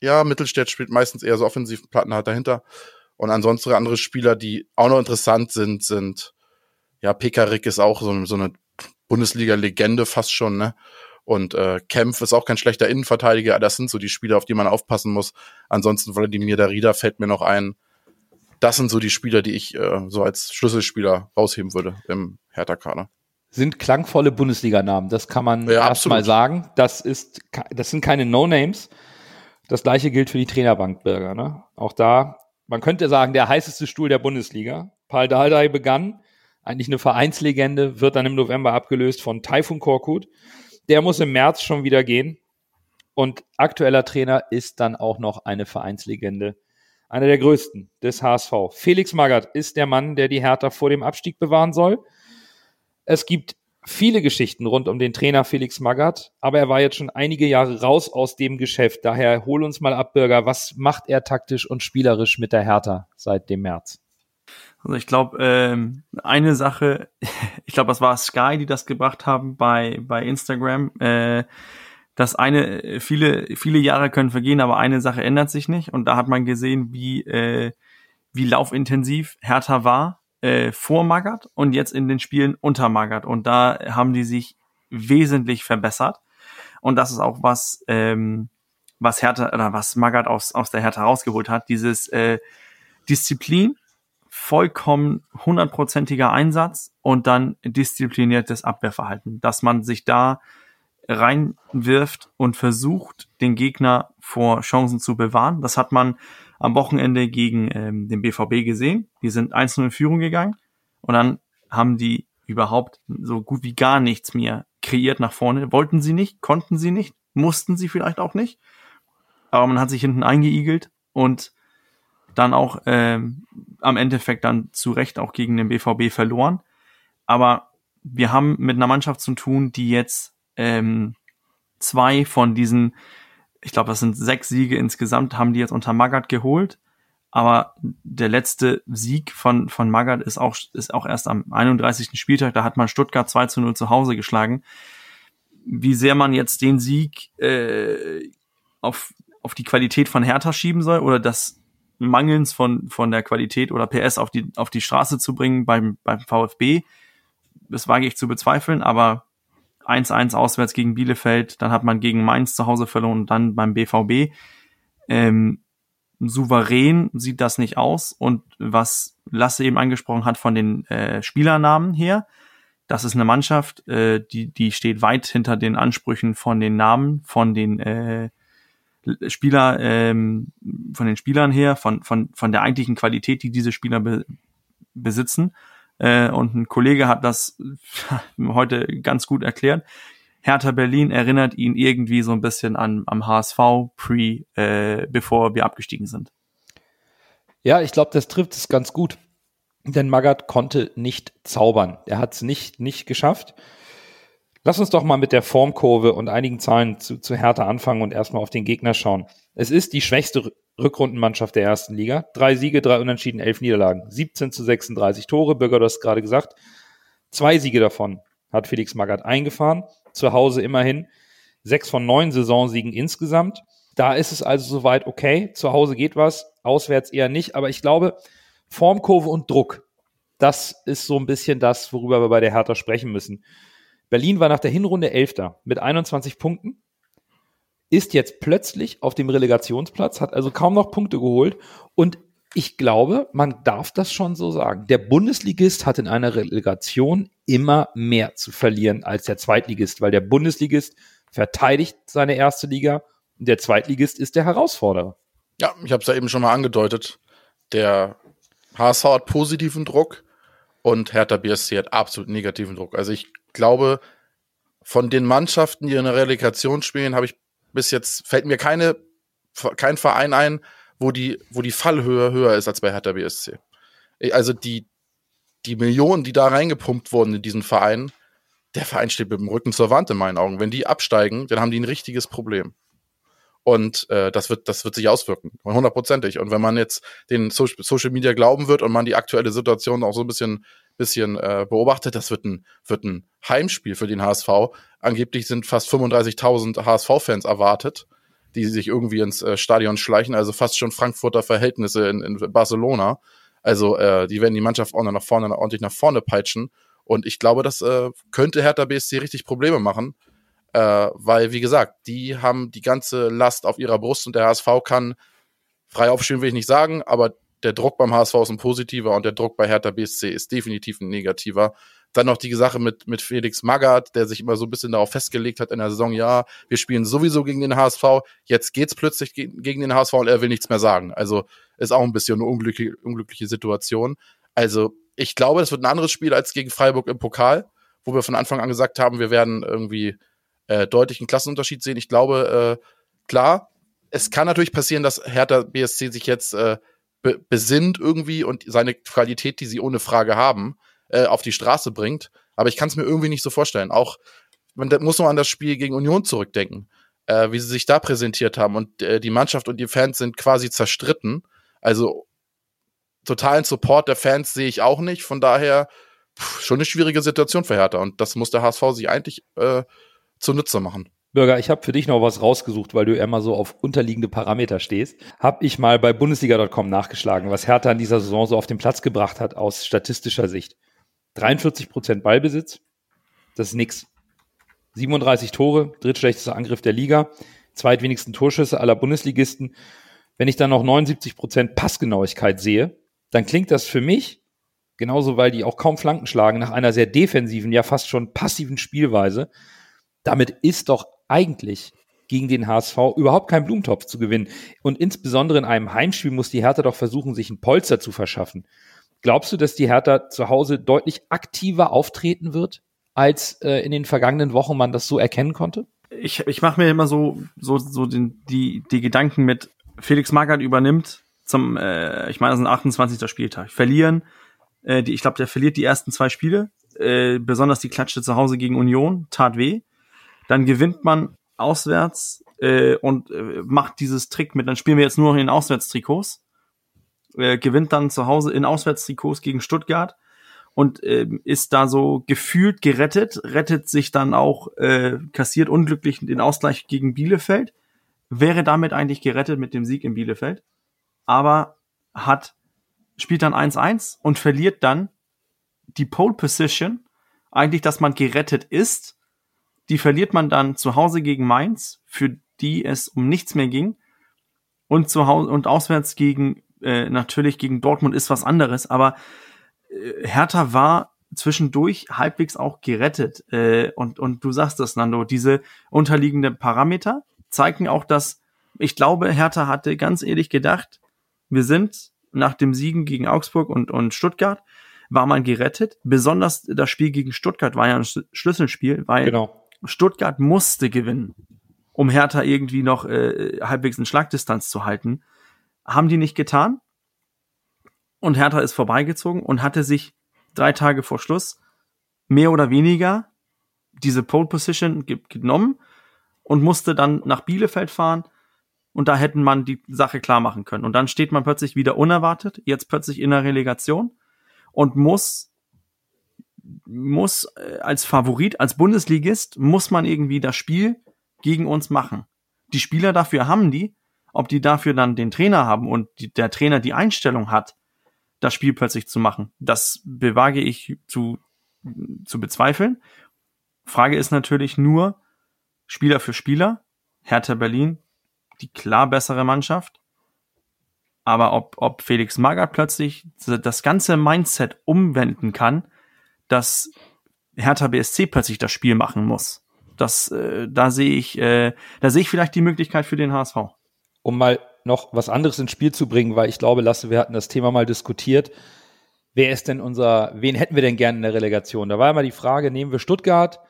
ja, Mittelstädt spielt meistens eher so offensiv, Plattenhardt dahinter. Und ansonsten andere Spieler, die auch noch interessant sind, sind, ja, Pekarik ist auch so, so eine Bundesliga-Legende fast schon, ne? Und äh, Kempf ist auch kein schlechter Innenverteidiger. Das sind so die Spieler, auf die man aufpassen muss. Ansonsten Vladimir Darida fällt mir noch ein. Das sind so die Spieler, die ich äh, so als Schlüsselspieler rausheben würde im Hertha-Kader. Sind klangvolle Bundesliga-Namen. Das kann man ja, erstmal sagen. Das ist, das sind keine No-Names. Das gleiche gilt für die Trainerbankbürger. Ne? Auch da, man könnte sagen, der heißeste Stuhl der Bundesliga. Paul Dardai begann, eigentlich eine Vereinslegende, wird dann im November abgelöst von Taifun Korkut. Der muss im März schon wieder gehen. Und aktueller Trainer ist dann auch noch eine Vereinslegende. Einer der größten des HSV. Felix Magath ist der Mann, der die Hertha vor dem Abstieg bewahren soll. Es gibt viele Geschichten rund um den Trainer Felix Magath, aber er war jetzt schon einige Jahre raus aus dem Geschäft. Daher hol uns mal ab, Bürger. Was macht er taktisch und spielerisch mit der Hertha seit dem März? Also ich glaube, ähm, eine Sache, ich glaube, das war Sky, die das gebracht haben bei, bei Instagram, äh, dass eine, viele, viele Jahre können vergehen, aber eine Sache ändert sich nicht. Und da hat man gesehen, wie, äh, wie laufintensiv Hertha war äh, vor Magath und jetzt in den Spielen unter Magath. Und da haben die sich wesentlich verbessert. Und das ist auch was, ähm, was Hertha oder was Magath aus, aus der Hertha rausgeholt hat. Dieses äh, Disziplin, vollkommen hundertprozentiger Einsatz und dann diszipliniertes Abwehrverhalten, dass man sich da reinwirft und versucht, den Gegner vor Chancen zu bewahren. Das hat man am Wochenende gegen ähm, den BVB gesehen. Die sind einzeln in Führung gegangen und dann haben die überhaupt so gut wie gar nichts mehr kreiert nach vorne. Wollten sie nicht, konnten sie nicht, mussten sie vielleicht auch nicht. Aber man hat sich hinten eingeigelt und dann auch ähm, am Endeffekt dann zu Recht auch gegen den BVB verloren. Aber wir haben mit einer Mannschaft zu tun, die jetzt ähm, zwei von diesen, ich glaube, das sind sechs Siege insgesamt, haben die jetzt unter Magath geholt. Aber der letzte Sieg von, von Magath ist auch, ist auch erst am 31. Spieltag. Da hat man Stuttgart 2 zu 0 zu Hause geschlagen. Wie sehr man jetzt den Sieg äh, auf, auf die Qualität von Hertha schieben soll oder das Mangelns von, von der Qualität oder PS auf die, auf die Straße zu bringen beim, beim VfB, das wage ich zu bezweifeln, aber 1-1 auswärts gegen Bielefeld, dann hat man gegen Mainz zu Hause verloren und dann beim BVB. Ähm, souverän sieht das nicht aus und was Lasse eben angesprochen hat von den äh, Spielernamen her, das ist eine Mannschaft, äh, die, die steht weit hinter den Ansprüchen von den Namen, von den äh, Spieler, ähm, von den Spielern her, von, von, von der eigentlichen Qualität, die diese Spieler be besitzen. Äh, und ein Kollege hat das heute ganz gut erklärt. Hertha Berlin erinnert ihn irgendwie so ein bisschen an am HSV pre, äh, bevor wir abgestiegen sind. Ja, ich glaube, das trifft es ganz gut. Denn Magath konnte nicht zaubern. Er hat es nicht, nicht geschafft. Lass uns doch mal mit der Formkurve und einigen Zahlen zu, zu Hertha anfangen und erstmal auf den Gegner schauen. Es ist die schwächste Rückrundenmannschaft der ersten Liga. Drei Siege, drei Unentschieden, elf Niederlagen. 17 zu 36 Tore. Bürger, du hast gerade gesagt. Zwei Siege davon hat Felix Magath eingefahren. Zu Hause immerhin. Sechs von neun Saisonsiegen insgesamt. Da ist es also soweit okay. Zu Hause geht was. Auswärts eher nicht. Aber ich glaube, Formkurve und Druck. Das ist so ein bisschen das, worüber wir bei der Hertha sprechen müssen. Berlin war nach der Hinrunde Elfter mit 21 Punkten, ist jetzt plötzlich auf dem Relegationsplatz, hat also kaum noch Punkte geholt und ich glaube, man darf das schon so sagen. Der Bundesligist hat in einer Relegation immer mehr zu verlieren als der Zweitligist, weil der Bundesligist verteidigt seine erste Liga und der Zweitligist ist der Herausforderer. Ja, ich habe es ja eben schon mal angedeutet. Der HSV hat positiven Druck und Hertha BSC hat absolut negativen Druck. Also ich glaube, von den Mannschaften, die in der Relegation spielen, habe ich bis jetzt, fällt mir keine, kein Verein ein, wo die, wo die Fallhöhe höher ist als bei Hertha BSC. Also die, die Millionen, die da reingepumpt wurden in diesen Verein, der Verein steht mit dem Rücken zur Wand in meinen Augen. Wenn die absteigen, dann haben die ein richtiges Problem. Und äh, das wird, das wird sich auswirken, hundertprozentig. Und wenn man jetzt den so Social Media glauben wird und man die aktuelle Situation auch so ein bisschen, bisschen äh, beobachtet, das wird ein, wird ein Heimspiel für den HSV. Angeblich sind fast 35.000 HSV-Fans erwartet, die sich irgendwie ins äh, Stadion schleichen, also fast schon Frankfurter Verhältnisse in, in Barcelona. Also äh, die werden die Mannschaft auch noch nach vorne, ordentlich nach vorne peitschen. Und ich glaube, das äh, könnte Hertha BSC richtig Probleme machen. Äh, weil, wie gesagt, die haben die ganze Last auf ihrer Brust und der HSV kann frei aufstehen, will ich nicht sagen, aber der Druck beim HSV ist ein positiver und der Druck bei Hertha BSC ist definitiv ein negativer. Dann noch die Sache mit, mit Felix Magath, der sich immer so ein bisschen darauf festgelegt hat in der Saison, ja, wir spielen sowieso gegen den HSV, jetzt geht's plötzlich gegen den HSV und er will nichts mehr sagen. Also ist auch ein bisschen eine unglückliche, unglückliche Situation. Also ich glaube, es wird ein anderes Spiel als gegen Freiburg im Pokal, wo wir von Anfang an gesagt haben, wir werden irgendwie äh, deutlichen Klassenunterschied sehen. Ich glaube, äh, klar, es kann natürlich passieren, dass Hertha BSC sich jetzt äh, be besinnt irgendwie und seine Qualität, die sie ohne Frage haben, äh, auf die Straße bringt. Aber ich kann es mir irgendwie nicht so vorstellen. Auch man muss nur an das Spiel gegen Union zurückdenken, äh, wie sie sich da präsentiert haben. Und äh, die Mannschaft und die Fans sind quasi zerstritten. Also totalen Support der Fans sehe ich auch nicht. Von daher pff, schon eine schwierige Situation für Hertha. Und das muss der HSV sich eigentlich äh, zunutze machen. Bürger, ich habe für dich noch was rausgesucht, weil du immer so auf unterliegende Parameter stehst. Hab ich mal bei Bundesliga.com nachgeschlagen, was Hertha in dieser Saison so auf den Platz gebracht hat aus statistischer Sicht. 43 Prozent Ballbesitz, das ist nix. 37 Tore, drittschlechtester Angriff der Liga, zweitwenigsten Torschüsse aller Bundesligisten. Wenn ich dann noch 79 Prozent Passgenauigkeit sehe, dann klingt das für mich, genauso weil die auch kaum Flanken schlagen, nach einer sehr defensiven, ja fast schon passiven Spielweise. Damit ist doch eigentlich gegen den HSV überhaupt kein Blumentopf zu gewinnen. Und insbesondere in einem Heimspiel muss die Hertha doch versuchen, sich ein Polster zu verschaffen. Glaubst du, dass die Hertha zu Hause deutlich aktiver auftreten wird, als äh, in den vergangenen Wochen man das so erkennen konnte? Ich, ich mache mir immer so, so, so den, die, die Gedanken mit, Felix Magath übernimmt zum, äh, ich meine, das ist ein 28. Spieltag. Verlieren, äh, die, ich glaube, der verliert die ersten zwei Spiele, äh, besonders die Klatsche zu Hause gegen Union, tat weh. Dann gewinnt man auswärts äh, und äh, macht dieses Trick mit, dann spielen wir jetzt nur noch in Auswärtstrikots, äh, gewinnt dann zu Hause in Auswärtstrikots gegen Stuttgart und äh, ist da so gefühlt gerettet, rettet sich dann auch, äh, kassiert unglücklich den Ausgleich gegen Bielefeld, wäre damit eigentlich gerettet mit dem Sieg in Bielefeld, aber hat spielt dann 1-1 und verliert dann die Pole Position, eigentlich, dass man gerettet ist, die verliert man dann zu Hause gegen Mainz, für die es um nichts mehr ging. Und zu Hause und auswärts gegen, äh, natürlich gegen Dortmund ist was anderes, aber äh, Hertha war zwischendurch halbwegs auch gerettet. Äh, und, und du sagst das, Nando, diese unterliegende Parameter zeigen auch, dass ich glaube, Hertha hatte ganz ehrlich gedacht, wir sind nach dem Siegen gegen Augsburg und, und Stuttgart, war man gerettet. Besonders das Spiel gegen Stuttgart war ja ein Schlüsselspiel, weil Genau. Stuttgart musste gewinnen, um Hertha irgendwie noch äh, halbwegs in Schlagdistanz zu halten. Haben die nicht getan. Und Hertha ist vorbeigezogen und hatte sich drei Tage vor Schluss mehr oder weniger diese Pole Position ge genommen und musste dann nach Bielefeld fahren. Und da hätten man die Sache klar machen können. Und dann steht man plötzlich wieder unerwartet, jetzt plötzlich in der Relegation und muss muss äh, als Favorit, als Bundesligist, muss man irgendwie das Spiel gegen uns machen. Die Spieler dafür haben die, ob die dafür dann den Trainer haben und die, der Trainer die Einstellung hat, das Spiel plötzlich zu machen. Das bewage ich zu, zu bezweifeln. Frage ist natürlich nur, Spieler für Spieler, Hertha Berlin, die klar bessere Mannschaft. Aber ob, ob Felix Magath plötzlich das ganze Mindset umwenden kann, dass Hertha BSC plötzlich das Spiel machen muss. Das, äh, da sehe ich, äh, da sehe ich vielleicht die Möglichkeit für den HSV. Um mal noch was anderes ins Spiel zu bringen, weil ich glaube, Lasse, wir hatten das Thema mal diskutiert. Wer ist denn unser, wen hätten wir denn gerne in der Relegation? Da war immer die Frage, nehmen wir Stuttgart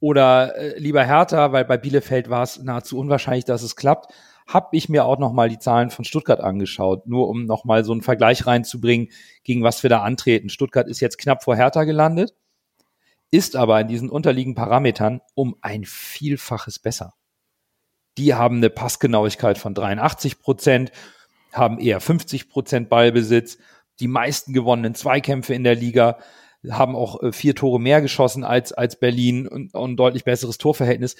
oder äh, lieber Hertha, weil bei Bielefeld war es nahezu unwahrscheinlich, dass es klappt. Hab ich mir auch noch mal die Zahlen von Stuttgart angeschaut, nur um noch mal so einen Vergleich reinzubringen, gegen was wir da antreten. Stuttgart ist jetzt knapp vor Hertha gelandet, ist aber in diesen unterliegenden Parametern um ein Vielfaches besser. Die haben eine Passgenauigkeit von 83 Prozent, haben eher 50 Prozent Ballbesitz, die meisten gewonnenen Zweikämpfe in der Liga, haben auch äh, vier Tore mehr geschossen als, als Berlin und, und deutlich besseres Torverhältnis.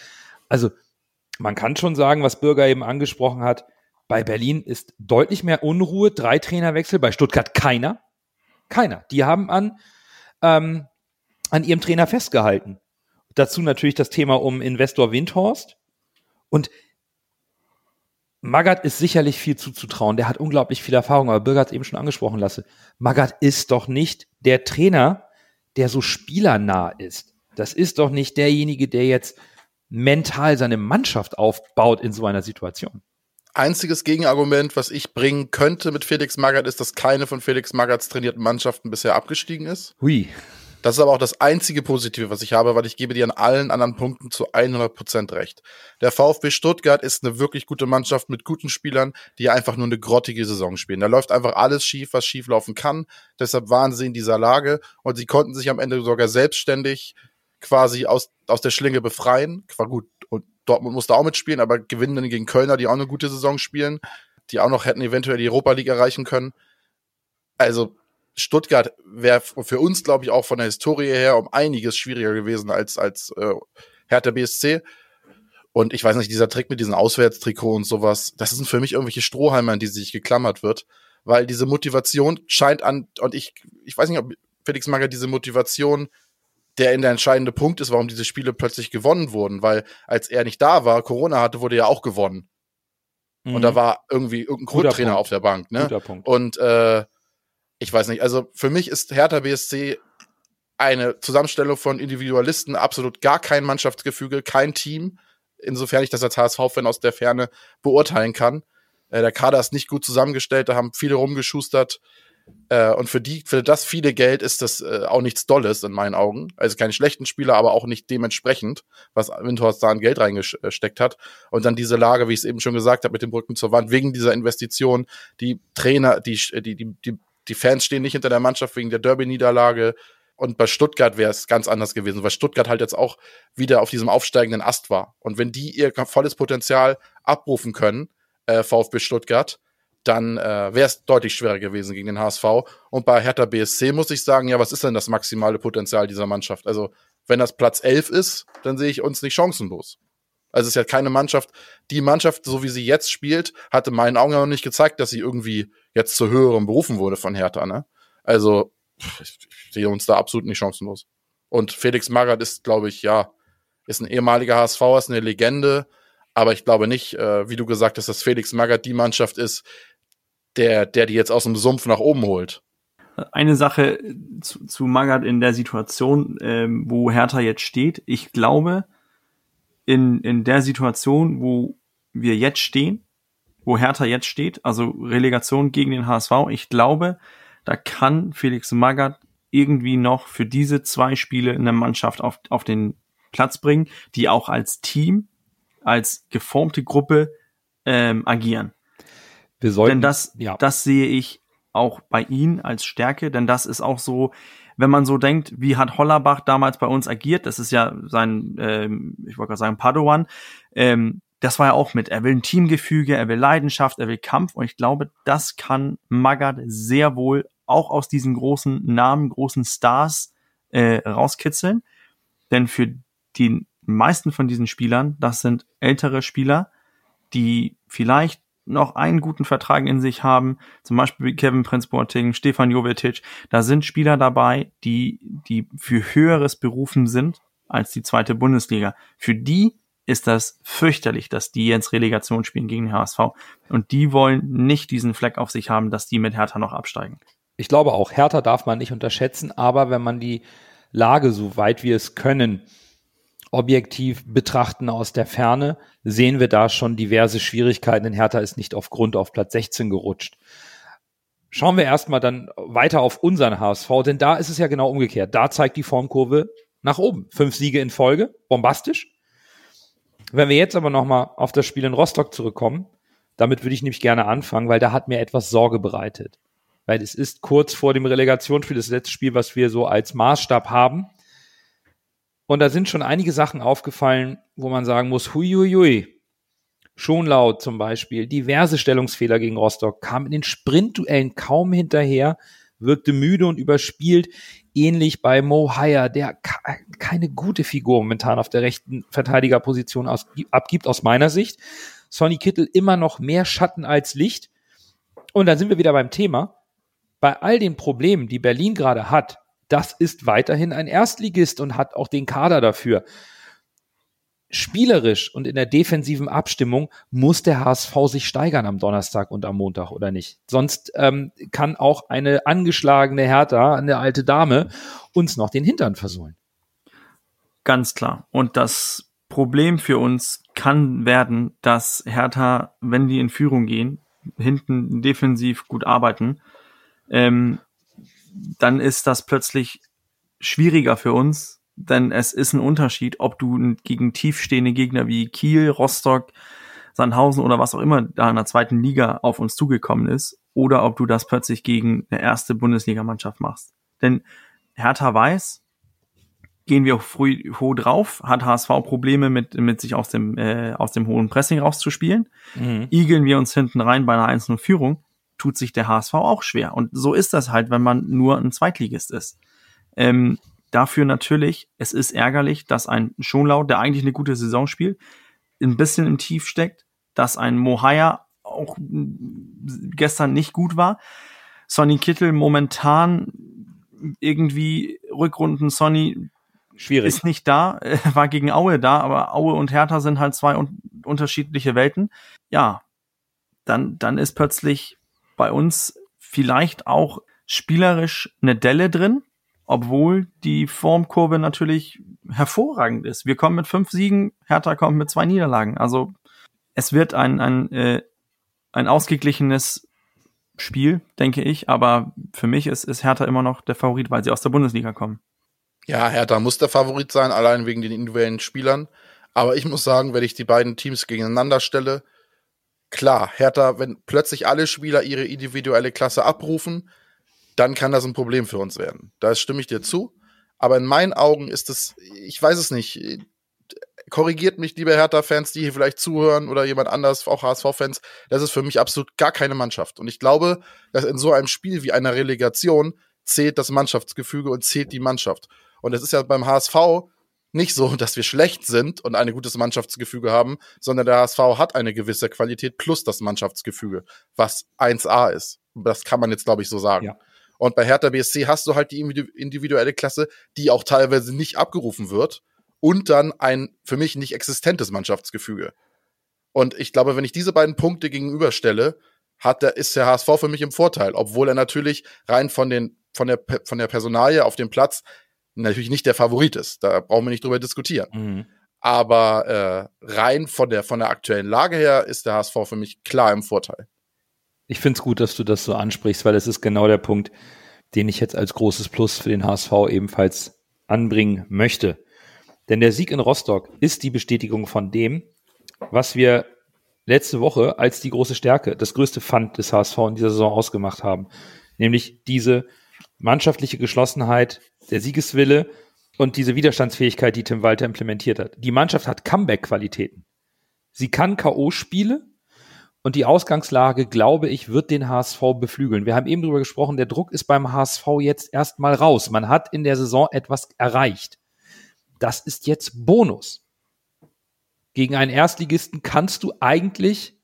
Also man kann schon sagen, was Bürger eben angesprochen hat, bei Berlin ist deutlich mehr Unruhe, drei Trainerwechsel, bei Stuttgart keiner. Keiner. Die haben an, ähm, an ihrem Trainer festgehalten. Dazu natürlich das Thema um Investor Windhorst. Und Magath ist sicherlich viel zuzutrauen. Der hat unglaublich viel Erfahrung, aber Bürger hat es eben schon angesprochen lassen. Magath ist doch nicht der Trainer, der so spielernah ist. Das ist doch nicht derjenige, der jetzt mental seine Mannschaft aufbaut in so einer Situation. Einziges Gegenargument, was ich bringen könnte mit Felix Magath, ist, dass keine von Felix Magaths trainierten Mannschaften bisher abgestiegen ist. Hui. Das ist aber auch das einzige Positive, was ich habe, weil ich gebe dir an allen anderen Punkten zu 100% recht. Der VfB Stuttgart ist eine wirklich gute Mannschaft mit guten Spielern, die einfach nur eine grottige Saison spielen. Da läuft einfach alles schief, was schief laufen kann. Deshalb waren sie in dieser Lage und sie konnten sich am Ende sogar selbstständig quasi aus, aus der Schlinge befreien. War gut. Und Dortmund musste auch mitspielen, aber gewinnen dann gegen Kölner, die auch eine gute Saison spielen, die auch noch hätten eventuell die Europa League erreichen können. Also Stuttgart wäre für uns, glaube ich, auch von der Historie her um einiges schwieriger gewesen als, als äh, Hertha BSC. Und ich weiß nicht, dieser Trick mit diesen Auswärtstrikot und sowas, das sind für mich irgendwelche Strohhalme, an die sich geklammert wird, weil diese Motivation scheint an, und ich, ich weiß nicht, ob Felix Magath diese Motivation der in der entscheidende Punkt ist, warum diese Spiele plötzlich gewonnen wurden, weil als er nicht da war, Corona hatte, wurde ja auch gewonnen. Mhm. Und da mhm. war irgendwie irgendein Grundtrainer auf der Bank, ne? Guter Punkt. Und äh, ich weiß nicht, also für mich ist Hertha BSC eine Zusammenstellung von Individualisten, absolut gar kein Mannschaftsgefüge, kein Team, insofern ich das als HSV-Fan aus der Ferne beurteilen kann. Äh, der Kader ist nicht gut zusammengestellt, da haben viele rumgeschustert. Äh, und für die, für das viele Geld ist das äh, auch nichts Dolles in meinen Augen. Also keine schlechten Spieler, aber auch nicht dementsprechend, was Windhorst da an Geld reingesteckt hat. Und dann diese Lage, wie ich es eben schon gesagt habe, mit dem Rücken zur Wand, wegen dieser Investition, die Trainer, die, die, die, die, die Fans stehen nicht hinter der Mannschaft wegen der Derby-Niederlage. Und bei Stuttgart wäre es ganz anders gewesen, weil Stuttgart halt jetzt auch wieder auf diesem aufsteigenden Ast war. Und wenn die ihr volles Potenzial abrufen können, äh, VfB Stuttgart, dann äh, wäre es deutlich schwerer gewesen gegen den HSV. Und bei Hertha BSC muss ich sagen, ja, was ist denn das maximale Potenzial dieser Mannschaft? Also, wenn das Platz 11 ist, dann sehe ich uns nicht chancenlos. Also es ist ja keine Mannschaft, die Mannschaft, so wie sie jetzt spielt, hatte meinen Augen noch nicht gezeigt, dass sie irgendwie jetzt zu höherem berufen wurde von Hertha, ne? Also, ich, ich sehe uns da absolut nicht chancenlos. Und Felix Magath ist, glaube ich, ja, ist ein ehemaliger HSV, ist eine Legende, aber ich glaube nicht, äh, wie du gesagt hast, dass Felix Magath die Mannschaft ist, der, der die jetzt aus dem Sumpf nach oben holt. Eine Sache zu, zu Magath in der Situation, ähm, wo Hertha jetzt steht. Ich glaube, in, in der Situation, wo wir jetzt stehen, wo Hertha jetzt steht, also Relegation gegen den HSV, ich glaube, da kann Felix Magath irgendwie noch für diese zwei Spiele eine Mannschaft auf, auf den Platz bringen, die auch als Team, als geformte Gruppe ähm, agieren. Wir sollten, denn das, ja. das sehe ich auch bei ihm als Stärke, denn das ist auch so, wenn man so denkt, wie hat Hollerbach damals bei uns agiert, das ist ja sein, ähm, ich wollte gerade sagen, Padoan, ähm, das war ja auch mit, er will ein Teamgefüge, er will Leidenschaft, er will Kampf und ich glaube, das kann Magath sehr wohl auch aus diesen großen Namen, großen Stars äh, rauskitzeln, denn für die meisten von diesen Spielern, das sind ältere Spieler, die vielleicht noch einen guten Vertrag in sich haben, zum Beispiel Kevin Prince Boateng, Stefan Jovetic, da sind Spieler dabei, die, die für höheres berufen sind als die zweite Bundesliga. Für die ist das fürchterlich, dass die jetzt Relegation spielen gegen den HSV. Und die wollen nicht diesen Fleck auf sich haben, dass die mit Hertha noch absteigen. Ich glaube auch, Hertha darf man nicht unterschätzen, aber wenn man die Lage, so weit wir es können, objektiv betrachten aus der Ferne, sehen wir da schon diverse Schwierigkeiten, denn Hertha ist nicht auf Grund auf Platz 16 gerutscht. Schauen wir erstmal dann weiter auf unseren HSV, denn da ist es ja genau umgekehrt. Da zeigt die Formkurve nach oben. Fünf Siege in Folge, bombastisch. Wenn wir jetzt aber nochmal auf das Spiel in Rostock zurückkommen, damit würde ich nämlich gerne anfangen, weil da hat mir etwas Sorge bereitet. Weil es ist kurz vor dem Relegationsspiel, das letzte Spiel, was wir so als Maßstab haben. Und da sind schon einige Sachen aufgefallen, wo man sagen muss, huiuiui. Schon laut zum Beispiel, diverse Stellungsfehler gegen Rostock, kam in den Sprintduellen kaum hinterher, wirkte müde und überspielt. Ähnlich bei Mo Hire, der keine gute Figur momentan auf der rechten Verteidigerposition aus, abgibt, aus meiner Sicht. Sonny Kittel immer noch mehr Schatten als Licht. Und dann sind wir wieder beim Thema. Bei all den Problemen, die Berlin gerade hat, das ist weiterhin ein Erstligist und hat auch den Kader dafür. Spielerisch und in der defensiven Abstimmung muss der HSV sich steigern am Donnerstag und am Montag oder nicht. Sonst ähm, kann auch eine angeschlagene Hertha, eine alte Dame, uns noch den Hintern versohlen. Ganz klar. Und das Problem für uns kann werden, dass Hertha, wenn die in Führung gehen, hinten defensiv gut arbeiten, ähm, dann ist das plötzlich schwieriger für uns, denn es ist ein Unterschied, ob du gegen tiefstehende Gegner wie Kiel, Rostock, Sandhausen oder was auch immer da in der zweiten Liga auf uns zugekommen ist, oder ob du das plötzlich gegen eine erste Bundesligamannschaft machst. Denn Hertha weiß, gehen wir früh hoch drauf, hat HSV Probleme mit, mit sich aus dem, äh, aus dem hohen Pressing rauszuspielen, mhm. igeln wir uns hinten rein bei einer einzelnen Führung, tut sich der HSV auch schwer. Und so ist das halt, wenn man nur ein Zweitligist ist. Ähm, dafür natürlich, es ist ärgerlich, dass ein Schonlau, der eigentlich eine gute Saison spielt, ein bisschen im Tief steckt, dass ein Mohaya auch gestern nicht gut war. Sonny Kittel momentan irgendwie Rückrunden Sonny Schwierig. ist nicht da, äh, war gegen Aue da, aber Aue und Hertha sind halt zwei un unterschiedliche Welten. Ja, dann, dann ist plötzlich bei uns vielleicht auch spielerisch eine Delle drin, obwohl die Formkurve natürlich hervorragend ist. Wir kommen mit fünf Siegen, Hertha kommt mit zwei Niederlagen. Also es wird ein, ein, äh, ein ausgeglichenes Spiel, denke ich, aber für mich ist, ist Hertha immer noch der Favorit, weil sie aus der Bundesliga kommen. Ja, Hertha muss der Favorit sein, allein wegen den individuellen Spielern. Aber ich muss sagen, wenn ich die beiden Teams gegeneinander stelle, klar, Hertha, wenn plötzlich alle Spieler ihre individuelle Klasse abrufen, dann kann das ein Problem für uns werden. Da stimme ich dir zu. Aber in meinen Augen ist es, ich weiß es nicht, korrigiert mich, liebe Hertha-Fans, die hier vielleicht zuhören oder jemand anders, auch HSV-Fans, das ist für mich absolut gar keine Mannschaft. Und ich glaube, dass in so einem Spiel wie einer Relegation zählt das Mannschaftsgefüge und zählt die Mannschaft. Und es ist ja beim HSV nicht so, dass wir schlecht sind und ein gutes Mannschaftsgefüge haben, sondern der HSV hat eine gewisse Qualität plus das Mannschaftsgefüge, was 1A ist. Das kann man jetzt, glaube ich, so sagen. Ja. Und bei Hertha BSC hast du halt die individuelle Klasse, die auch teilweise nicht abgerufen wird und dann ein für mich nicht existentes Mannschaftsgefüge. Und ich glaube, wenn ich diese beiden Punkte gegenüberstelle, hat der, ist der HSV für mich im Vorteil, obwohl er natürlich rein von den, von der, von der Personalie auf dem Platz natürlich nicht der Favorit ist. Da brauchen wir nicht drüber diskutieren. Mhm. Aber äh, rein von der, von der aktuellen Lage her ist der HSV für mich klar im Vorteil. Ich finde es gut, dass du das so ansprichst, weil es ist genau der Punkt, den ich jetzt als großes Plus für den HSV ebenfalls anbringen möchte. Denn der Sieg in Rostock ist die Bestätigung von dem, was wir letzte Woche als die große Stärke, das größte Pfand des HSV in dieser Saison ausgemacht haben. Nämlich diese mannschaftliche Geschlossenheit, der Siegeswille und diese Widerstandsfähigkeit, die Tim Walter implementiert hat. Die Mannschaft hat Comeback-Qualitäten. Sie kann K.O.-Spiele und die Ausgangslage, glaube ich, wird den HSV beflügeln. Wir haben eben darüber gesprochen, der Druck ist beim HSV jetzt erstmal raus. Man hat in der Saison etwas erreicht das ist jetzt Bonus. Gegen einen Erstligisten kannst du eigentlich,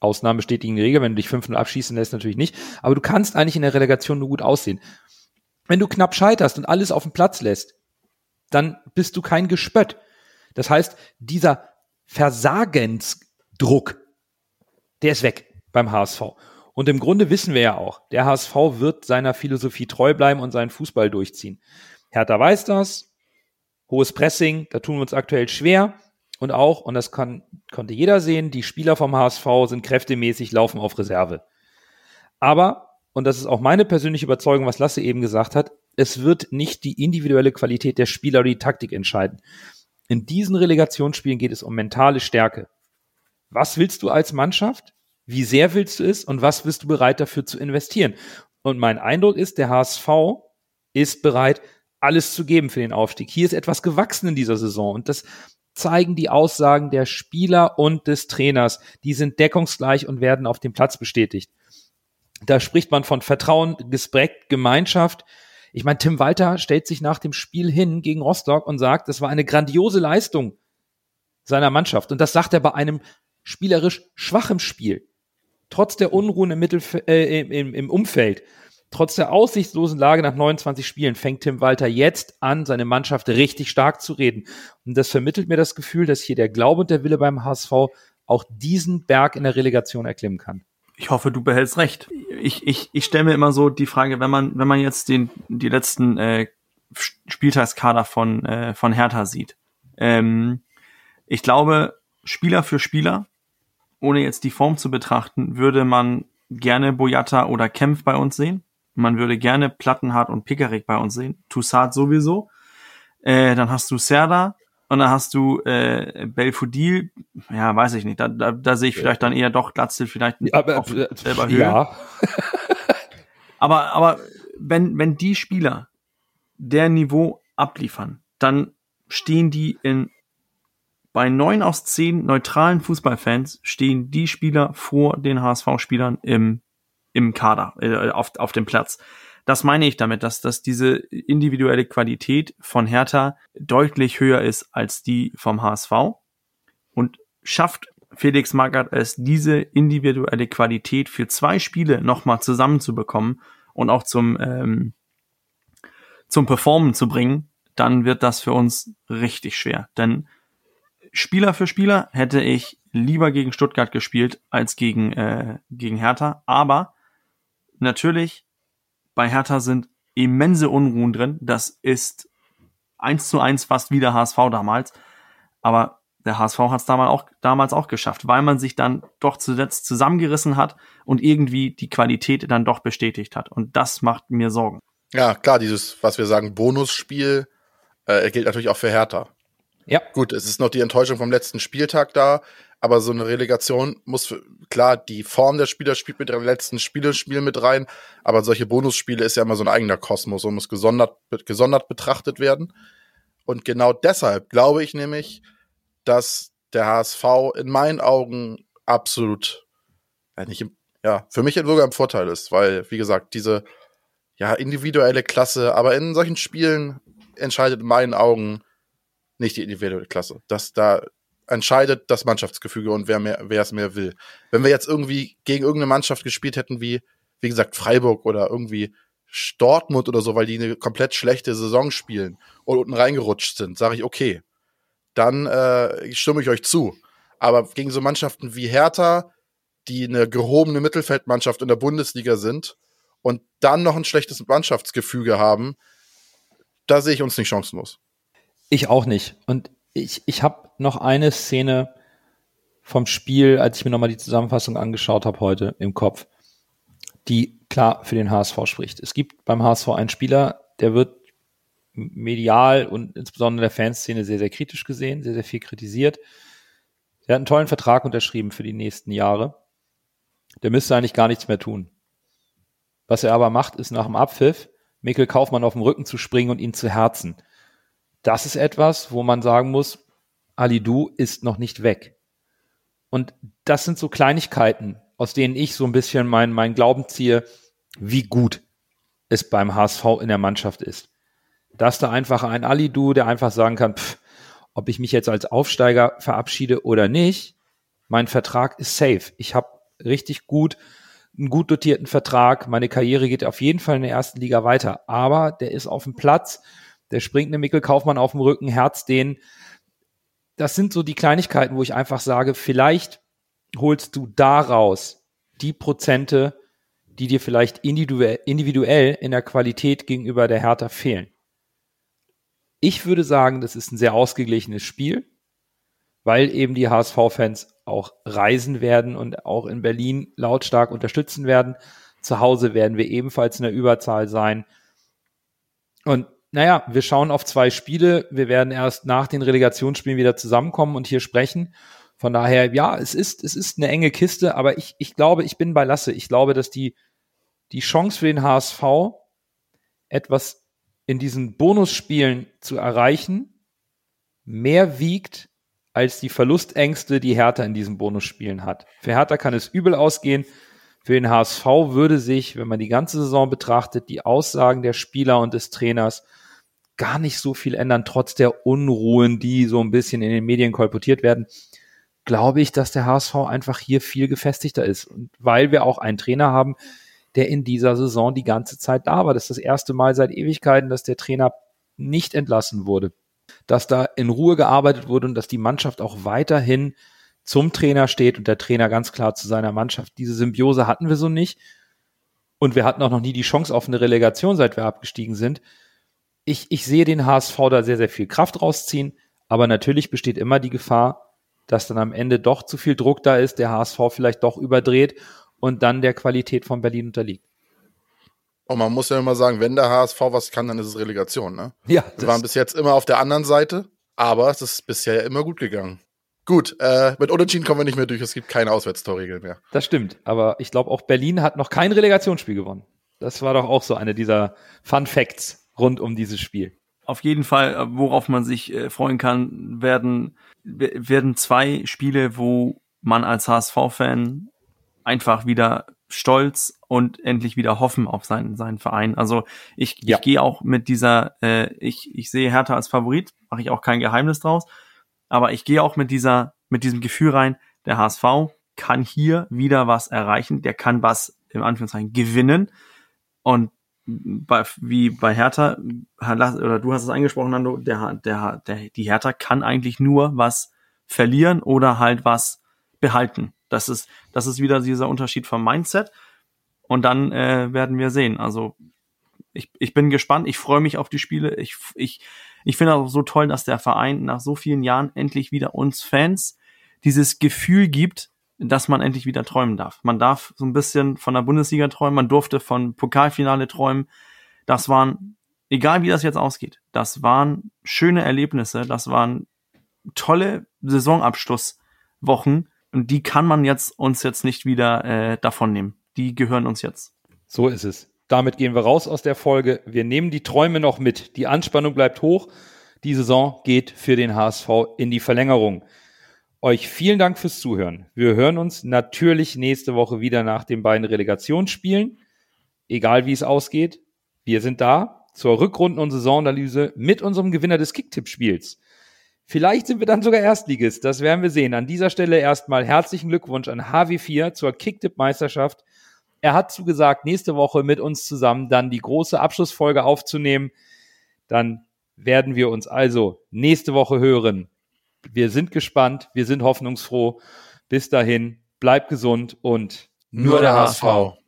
Ausnahmen bestätigen die Regel, wenn du dich 5-0 abschießen lässt, natürlich nicht, aber du kannst eigentlich in der Relegation nur gut aussehen. Wenn du knapp scheiterst und alles auf den Platz lässt, dann bist du kein Gespött. Das heißt, dieser Versagensdruck, der ist weg beim HSV. Und im Grunde wissen wir ja auch, der HSV wird seiner Philosophie treu bleiben und seinen Fußball durchziehen. Hertha weiß das, hohes Pressing, da tun wir uns aktuell schwer. Und auch, und das kann, konnte jeder sehen, die Spieler vom HSV sind kräftemäßig, laufen auf Reserve. Aber, und das ist auch meine persönliche Überzeugung, was Lasse eben gesagt hat, es wird nicht die individuelle Qualität der Spieler oder die Taktik entscheiden. In diesen Relegationsspielen geht es um mentale Stärke. Was willst du als Mannschaft? Wie sehr willst du es? Und was bist du bereit dafür zu investieren? Und mein Eindruck ist, der HSV ist bereit, alles zu geben für den Aufstieg. Hier ist etwas gewachsen in dieser Saison und das zeigen die Aussagen der Spieler und des Trainers. Die sind deckungsgleich und werden auf dem Platz bestätigt. Da spricht man von Vertrauen, Respekt, Gemeinschaft. Ich meine, Tim Walter stellt sich nach dem Spiel hin gegen Rostock und sagt, es war eine grandiose Leistung seiner Mannschaft. Und das sagt er bei einem spielerisch schwachen Spiel. Trotz der Unruhen im, Mittelf äh, im, im Umfeld Trotz der aussichtslosen Lage nach 29 Spielen fängt Tim Walter jetzt an, seine Mannschaft richtig stark zu reden. Und das vermittelt mir das Gefühl, dass hier der Glaube und der Wille beim HSV auch diesen Berg in der Relegation erklimmen kann. Ich hoffe, du behältst recht. Ich, ich, ich stelle mir immer so die Frage, wenn man, wenn man jetzt den, die letzten äh, Spieltagskader von, äh, von Hertha sieht. Ähm, ich glaube, Spieler für Spieler, ohne jetzt die Form zu betrachten, würde man gerne Boyata oder Kempf bei uns sehen. Man würde gerne Plattenhardt und Pickerick bei uns sehen. Toussaint sowieso. Äh, dann hast du Serda und dann hast du äh, Belfodil. Ja, weiß ich nicht. Da, da, da sehe ich vielleicht dann eher doch Glatzel vielleicht ja, aber, auf selber Höhe. Ja. aber, aber wenn, wenn die Spieler der Niveau abliefern, dann stehen die in bei neun aus zehn neutralen Fußballfans stehen die Spieler vor den HSV-Spielern im im Kader, äh, auf, auf dem Platz. Das meine ich damit, dass, dass diese individuelle Qualität von Hertha deutlich höher ist als die vom HSV und schafft Felix Magath es, diese individuelle Qualität für zwei Spiele nochmal zusammenzubekommen und auch zum, ähm, zum Performen zu bringen, dann wird das für uns richtig schwer. Denn Spieler für Spieler hätte ich lieber gegen Stuttgart gespielt als gegen, äh, gegen Hertha. Aber natürlich, bei Hertha sind immense Unruhen drin. Das ist eins zu eins fast wie der HSV damals. Aber der HSV hat es damals auch, damals auch geschafft, weil man sich dann doch zuletzt zusammengerissen hat und irgendwie die Qualität dann doch bestätigt hat. Und das macht mir Sorgen. Ja, klar, dieses, was wir sagen, Bonusspiel äh, gilt natürlich auch für Hertha. Ja. Gut, es ist noch die Enttäuschung vom letzten Spieltag da, aber so eine Relegation muss, klar, die Form der Spieler spielt mit dem letzten Spielespiel mit rein, aber solche Bonusspiele ist ja immer so ein eigener Kosmos und muss gesondert, gesondert betrachtet werden. Und genau deshalb glaube ich nämlich, dass der HSV in meinen Augen absolut, ja, nicht im, ja, für mich sogar im Vorteil ist, weil, wie gesagt, diese, ja, individuelle Klasse, aber in solchen Spielen entscheidet in meinen Augen nicht die individuelle Klasse. Das da entscheidet das Mannschaftsgefüge und wer mehr, wer es mehr will. Wenn wir jetzt irgendwie gegen irgendeine Mannschaft gespielt hätten, wie, wie gesagt, Freiburg oder irgendwie Dortmund oder so, weil die eine komplett schlechte Saison spielen und unten reingerutscht sind, sage ich, okay, dann äh, stimme ich euch zu. Aber gegen so Mannschaften wie Hertha, die eine gehobene Mittelfeldmannschaft in der Bundesliga sind und dann noch ein schlechtes Mannschaftsgefüge haben, da sehe ich uns nicht chancenlos. Ich auch nicht. Und ich, ich habe noch eine Szene vom Spiel, als ich mir nochmal die Zusammenfassung angeschaut habe heute im Kopf, die klar für den HSV spricht. Es gibt beim HSV einen Spieler, der wird medial und insbesondere der Fanszene sehr, sehr kritisch gesehen, sehr, sehr viel kritisiert. Der hat einen tollen Vertrag unterschrieben für die nächsten Jahre. Der müsste eigentlich gar nichts mehr tun. Was er aber macht, ist nach dem Abpfiff Mikkel Kaufmann auf dem Rücken zu springen und ihn zu herzen. Das ist etwas, wo man sagen muss, Ali Du ist noch nicht weg. Und das sind so Kleinigkeiten, aus denen ich so ein bisschen meinen mein Glauben ziehe, wie gut es beim HSV in der Mannschaft ist. Dass da einfach ein Ali Du, der einfach sagen kann, pff, ob ich mich jetzt als Aufsteiger verabschiede oder nicht, mein Vertrag ist safe. Ich habe richtig gut einen gut dotierten Vertrag. Meine Karriere geht auf jeden Fall in der ersten Liga weiter. Aber der ist auf dem Platz. Der springt eine Mikkel Kaufmann auf dem Rücken, Herz den. Das sind so die Kleinigkeiten, wo ich einfach sage, vielleicht holst du daraus die Prozente, die dir vielleicht individuell, in der Qualität gegenüber der Hertha fehlen. Ich würde sagen, das ist ein sehr ausgeglichenes Spiel, weil eben die HSV-Fans auch reisen werden und auch in Berlin lautstark unterstützen werden. Zu Hause werden wir ebenfalls in der Überzahl sein. Und naja, wir schauen auf zwei Spiele. Wir werden erst nach den Relegationsspielen wieder zusammenkommen und hier sprechen. Von daher, ja, es ist, es ist eine enge Kiste, aber ich, ich glaube, ich bin bei Lasse. Ich glaube, dass die, die Chance für den HSV, etwas in diesen Bonusspielen zu erreichen, mehr wiegt als die Verlustängste, die Hertha in diesen Bonusspielen hat. Für Hertha kann es übel ausgehen. Für den HSV würde sich, wenn man die ganze Saison betrachtet, die Aussagen der Spieler und des Trainers gar nicht so viel ändern, trotz der Unruhen, die so ein bisschen in den Medien kolportiert werden. Glaube ich, dass der HSV einfach hier viel gefestigter ist. Und weil wir auch einen Trainer haben, der in dieser Saison die ganze Zeit da war. Das ist das erste Mal seit Ewigkeiten, dass der Trainer nicht entlassen wurde dass da in Ruhe gearbeitet wurde und dass die Mannschaft auch weiterhin zum Trainer steht und der Trainer ganz klar zu seiner Mannschaft. Diese Symbiose hatten wir so nicht. Und wir hatten auch noch nie die Chance auf eine Relegation, seit wir abgestiegen sind. Ich, ich sehe den HSV da sehr, sehr viel Kraft rausziehen. Aber natürlich besteht immer die Gefahr, dass dann am Ende doch zu viel Druck da ist, der HSV vielleicht doch überdreht und dann der Qualität von Berlin unterliegt. Und man muss ja immer sagen, wenn der HSV was kann, dann ist es Relegation, ne? Ja. Wir waren bis jetzt immer auf der anderen Seite, aber es ist bisher ja immer gut gegangen. Gut, äh, mit Unentschieden kommen wir nicht mehr durch. Es gibt keine Auswärtstorregel mehr. Das stimmt. Aber ich glaube, auch Berlin hat noch kein Relegationsspiel gewonnen. Das war doch auch so eine dieser Fun Facts rund um dieses Spiel. Auf jeden Fall, äh, worauf man sich äh, freuen kann, werden, werden zwei Spiele, wo man als HSV-Fan einfach wieder stolz und endlich wieder hoffen auf seinen, seinen Verein. Also ich, Ja. ich gehe auch mit dieser, äh, ich, ich sehe Hertha als Favorit, mache ich auch kein Geheimnis draus, aber ich gehe auch mit dieser, mit diesem Gefühl rein, der HSV kann hier wieder was erreichen, der kann was im Anführungszeichen gewinnen und bei, wie bei Hertha, oder du hast es angesprochen, Nando, der, der, der, die Hertha kann eigentlich nur was verlieren oder halt was behalten. Das ist, das ist wieder dieser Unterschied vom Mindset. Und dann äh, werden wir sehen. Also ich, ich bin gespannt, ich freue mich auf die Spiele. Ich, ich, ich finde auch so toll, dass der Verein nach so vielen Jahren endlich wieder uns Fans dieses Gefühl gibt, dass man endlich wieder träumen darf. Man darf so ein bisschen von der Bundesliga träumen, man durfte von Pokalfinale träumen. Das waren, egal wie das jetzt ausgeht, das waren schöne Erlebnisse, das waren tolle Saisonabschlusswochen und die kann man jetzt uns jetzt nicht wieder äh, davon nehmen. Die gehören uns jetzt. So ist es. Damit gehen wir raus aus der Folge. Wir nehmen die Träume noch mit. Die Anspannung bleibt hoch. Die Saison geht für den HSV in die Verlängerung. Euch vielen Dank fürs Zuhören. Wir hören uns natürlich nächste Woche wieder nach den beiden Relegationsspielen. Egal wie es ausgeht. Wir sind da zur Rückrunden- und Saisonanalyse mit unserem Gewinner des Kicktipp-Spiels. Vielleicht sind wir dann sogar Erstligist. Das werden wir sehen. An dieser Stelle erstmal herzlichen Glückwunsch an HW4 zur Kicktipp-Meisterschaft. Er hat zugesagt, nächste Woche mit uns zusammen dann die große Abschlussfolge aufzunehmen. Dann werden wir uns also nächste Woche hören. Wir sind gespannt, wir sind hoffnungsfroh. Bis dahin, bleibt gesund und Nur der HSV.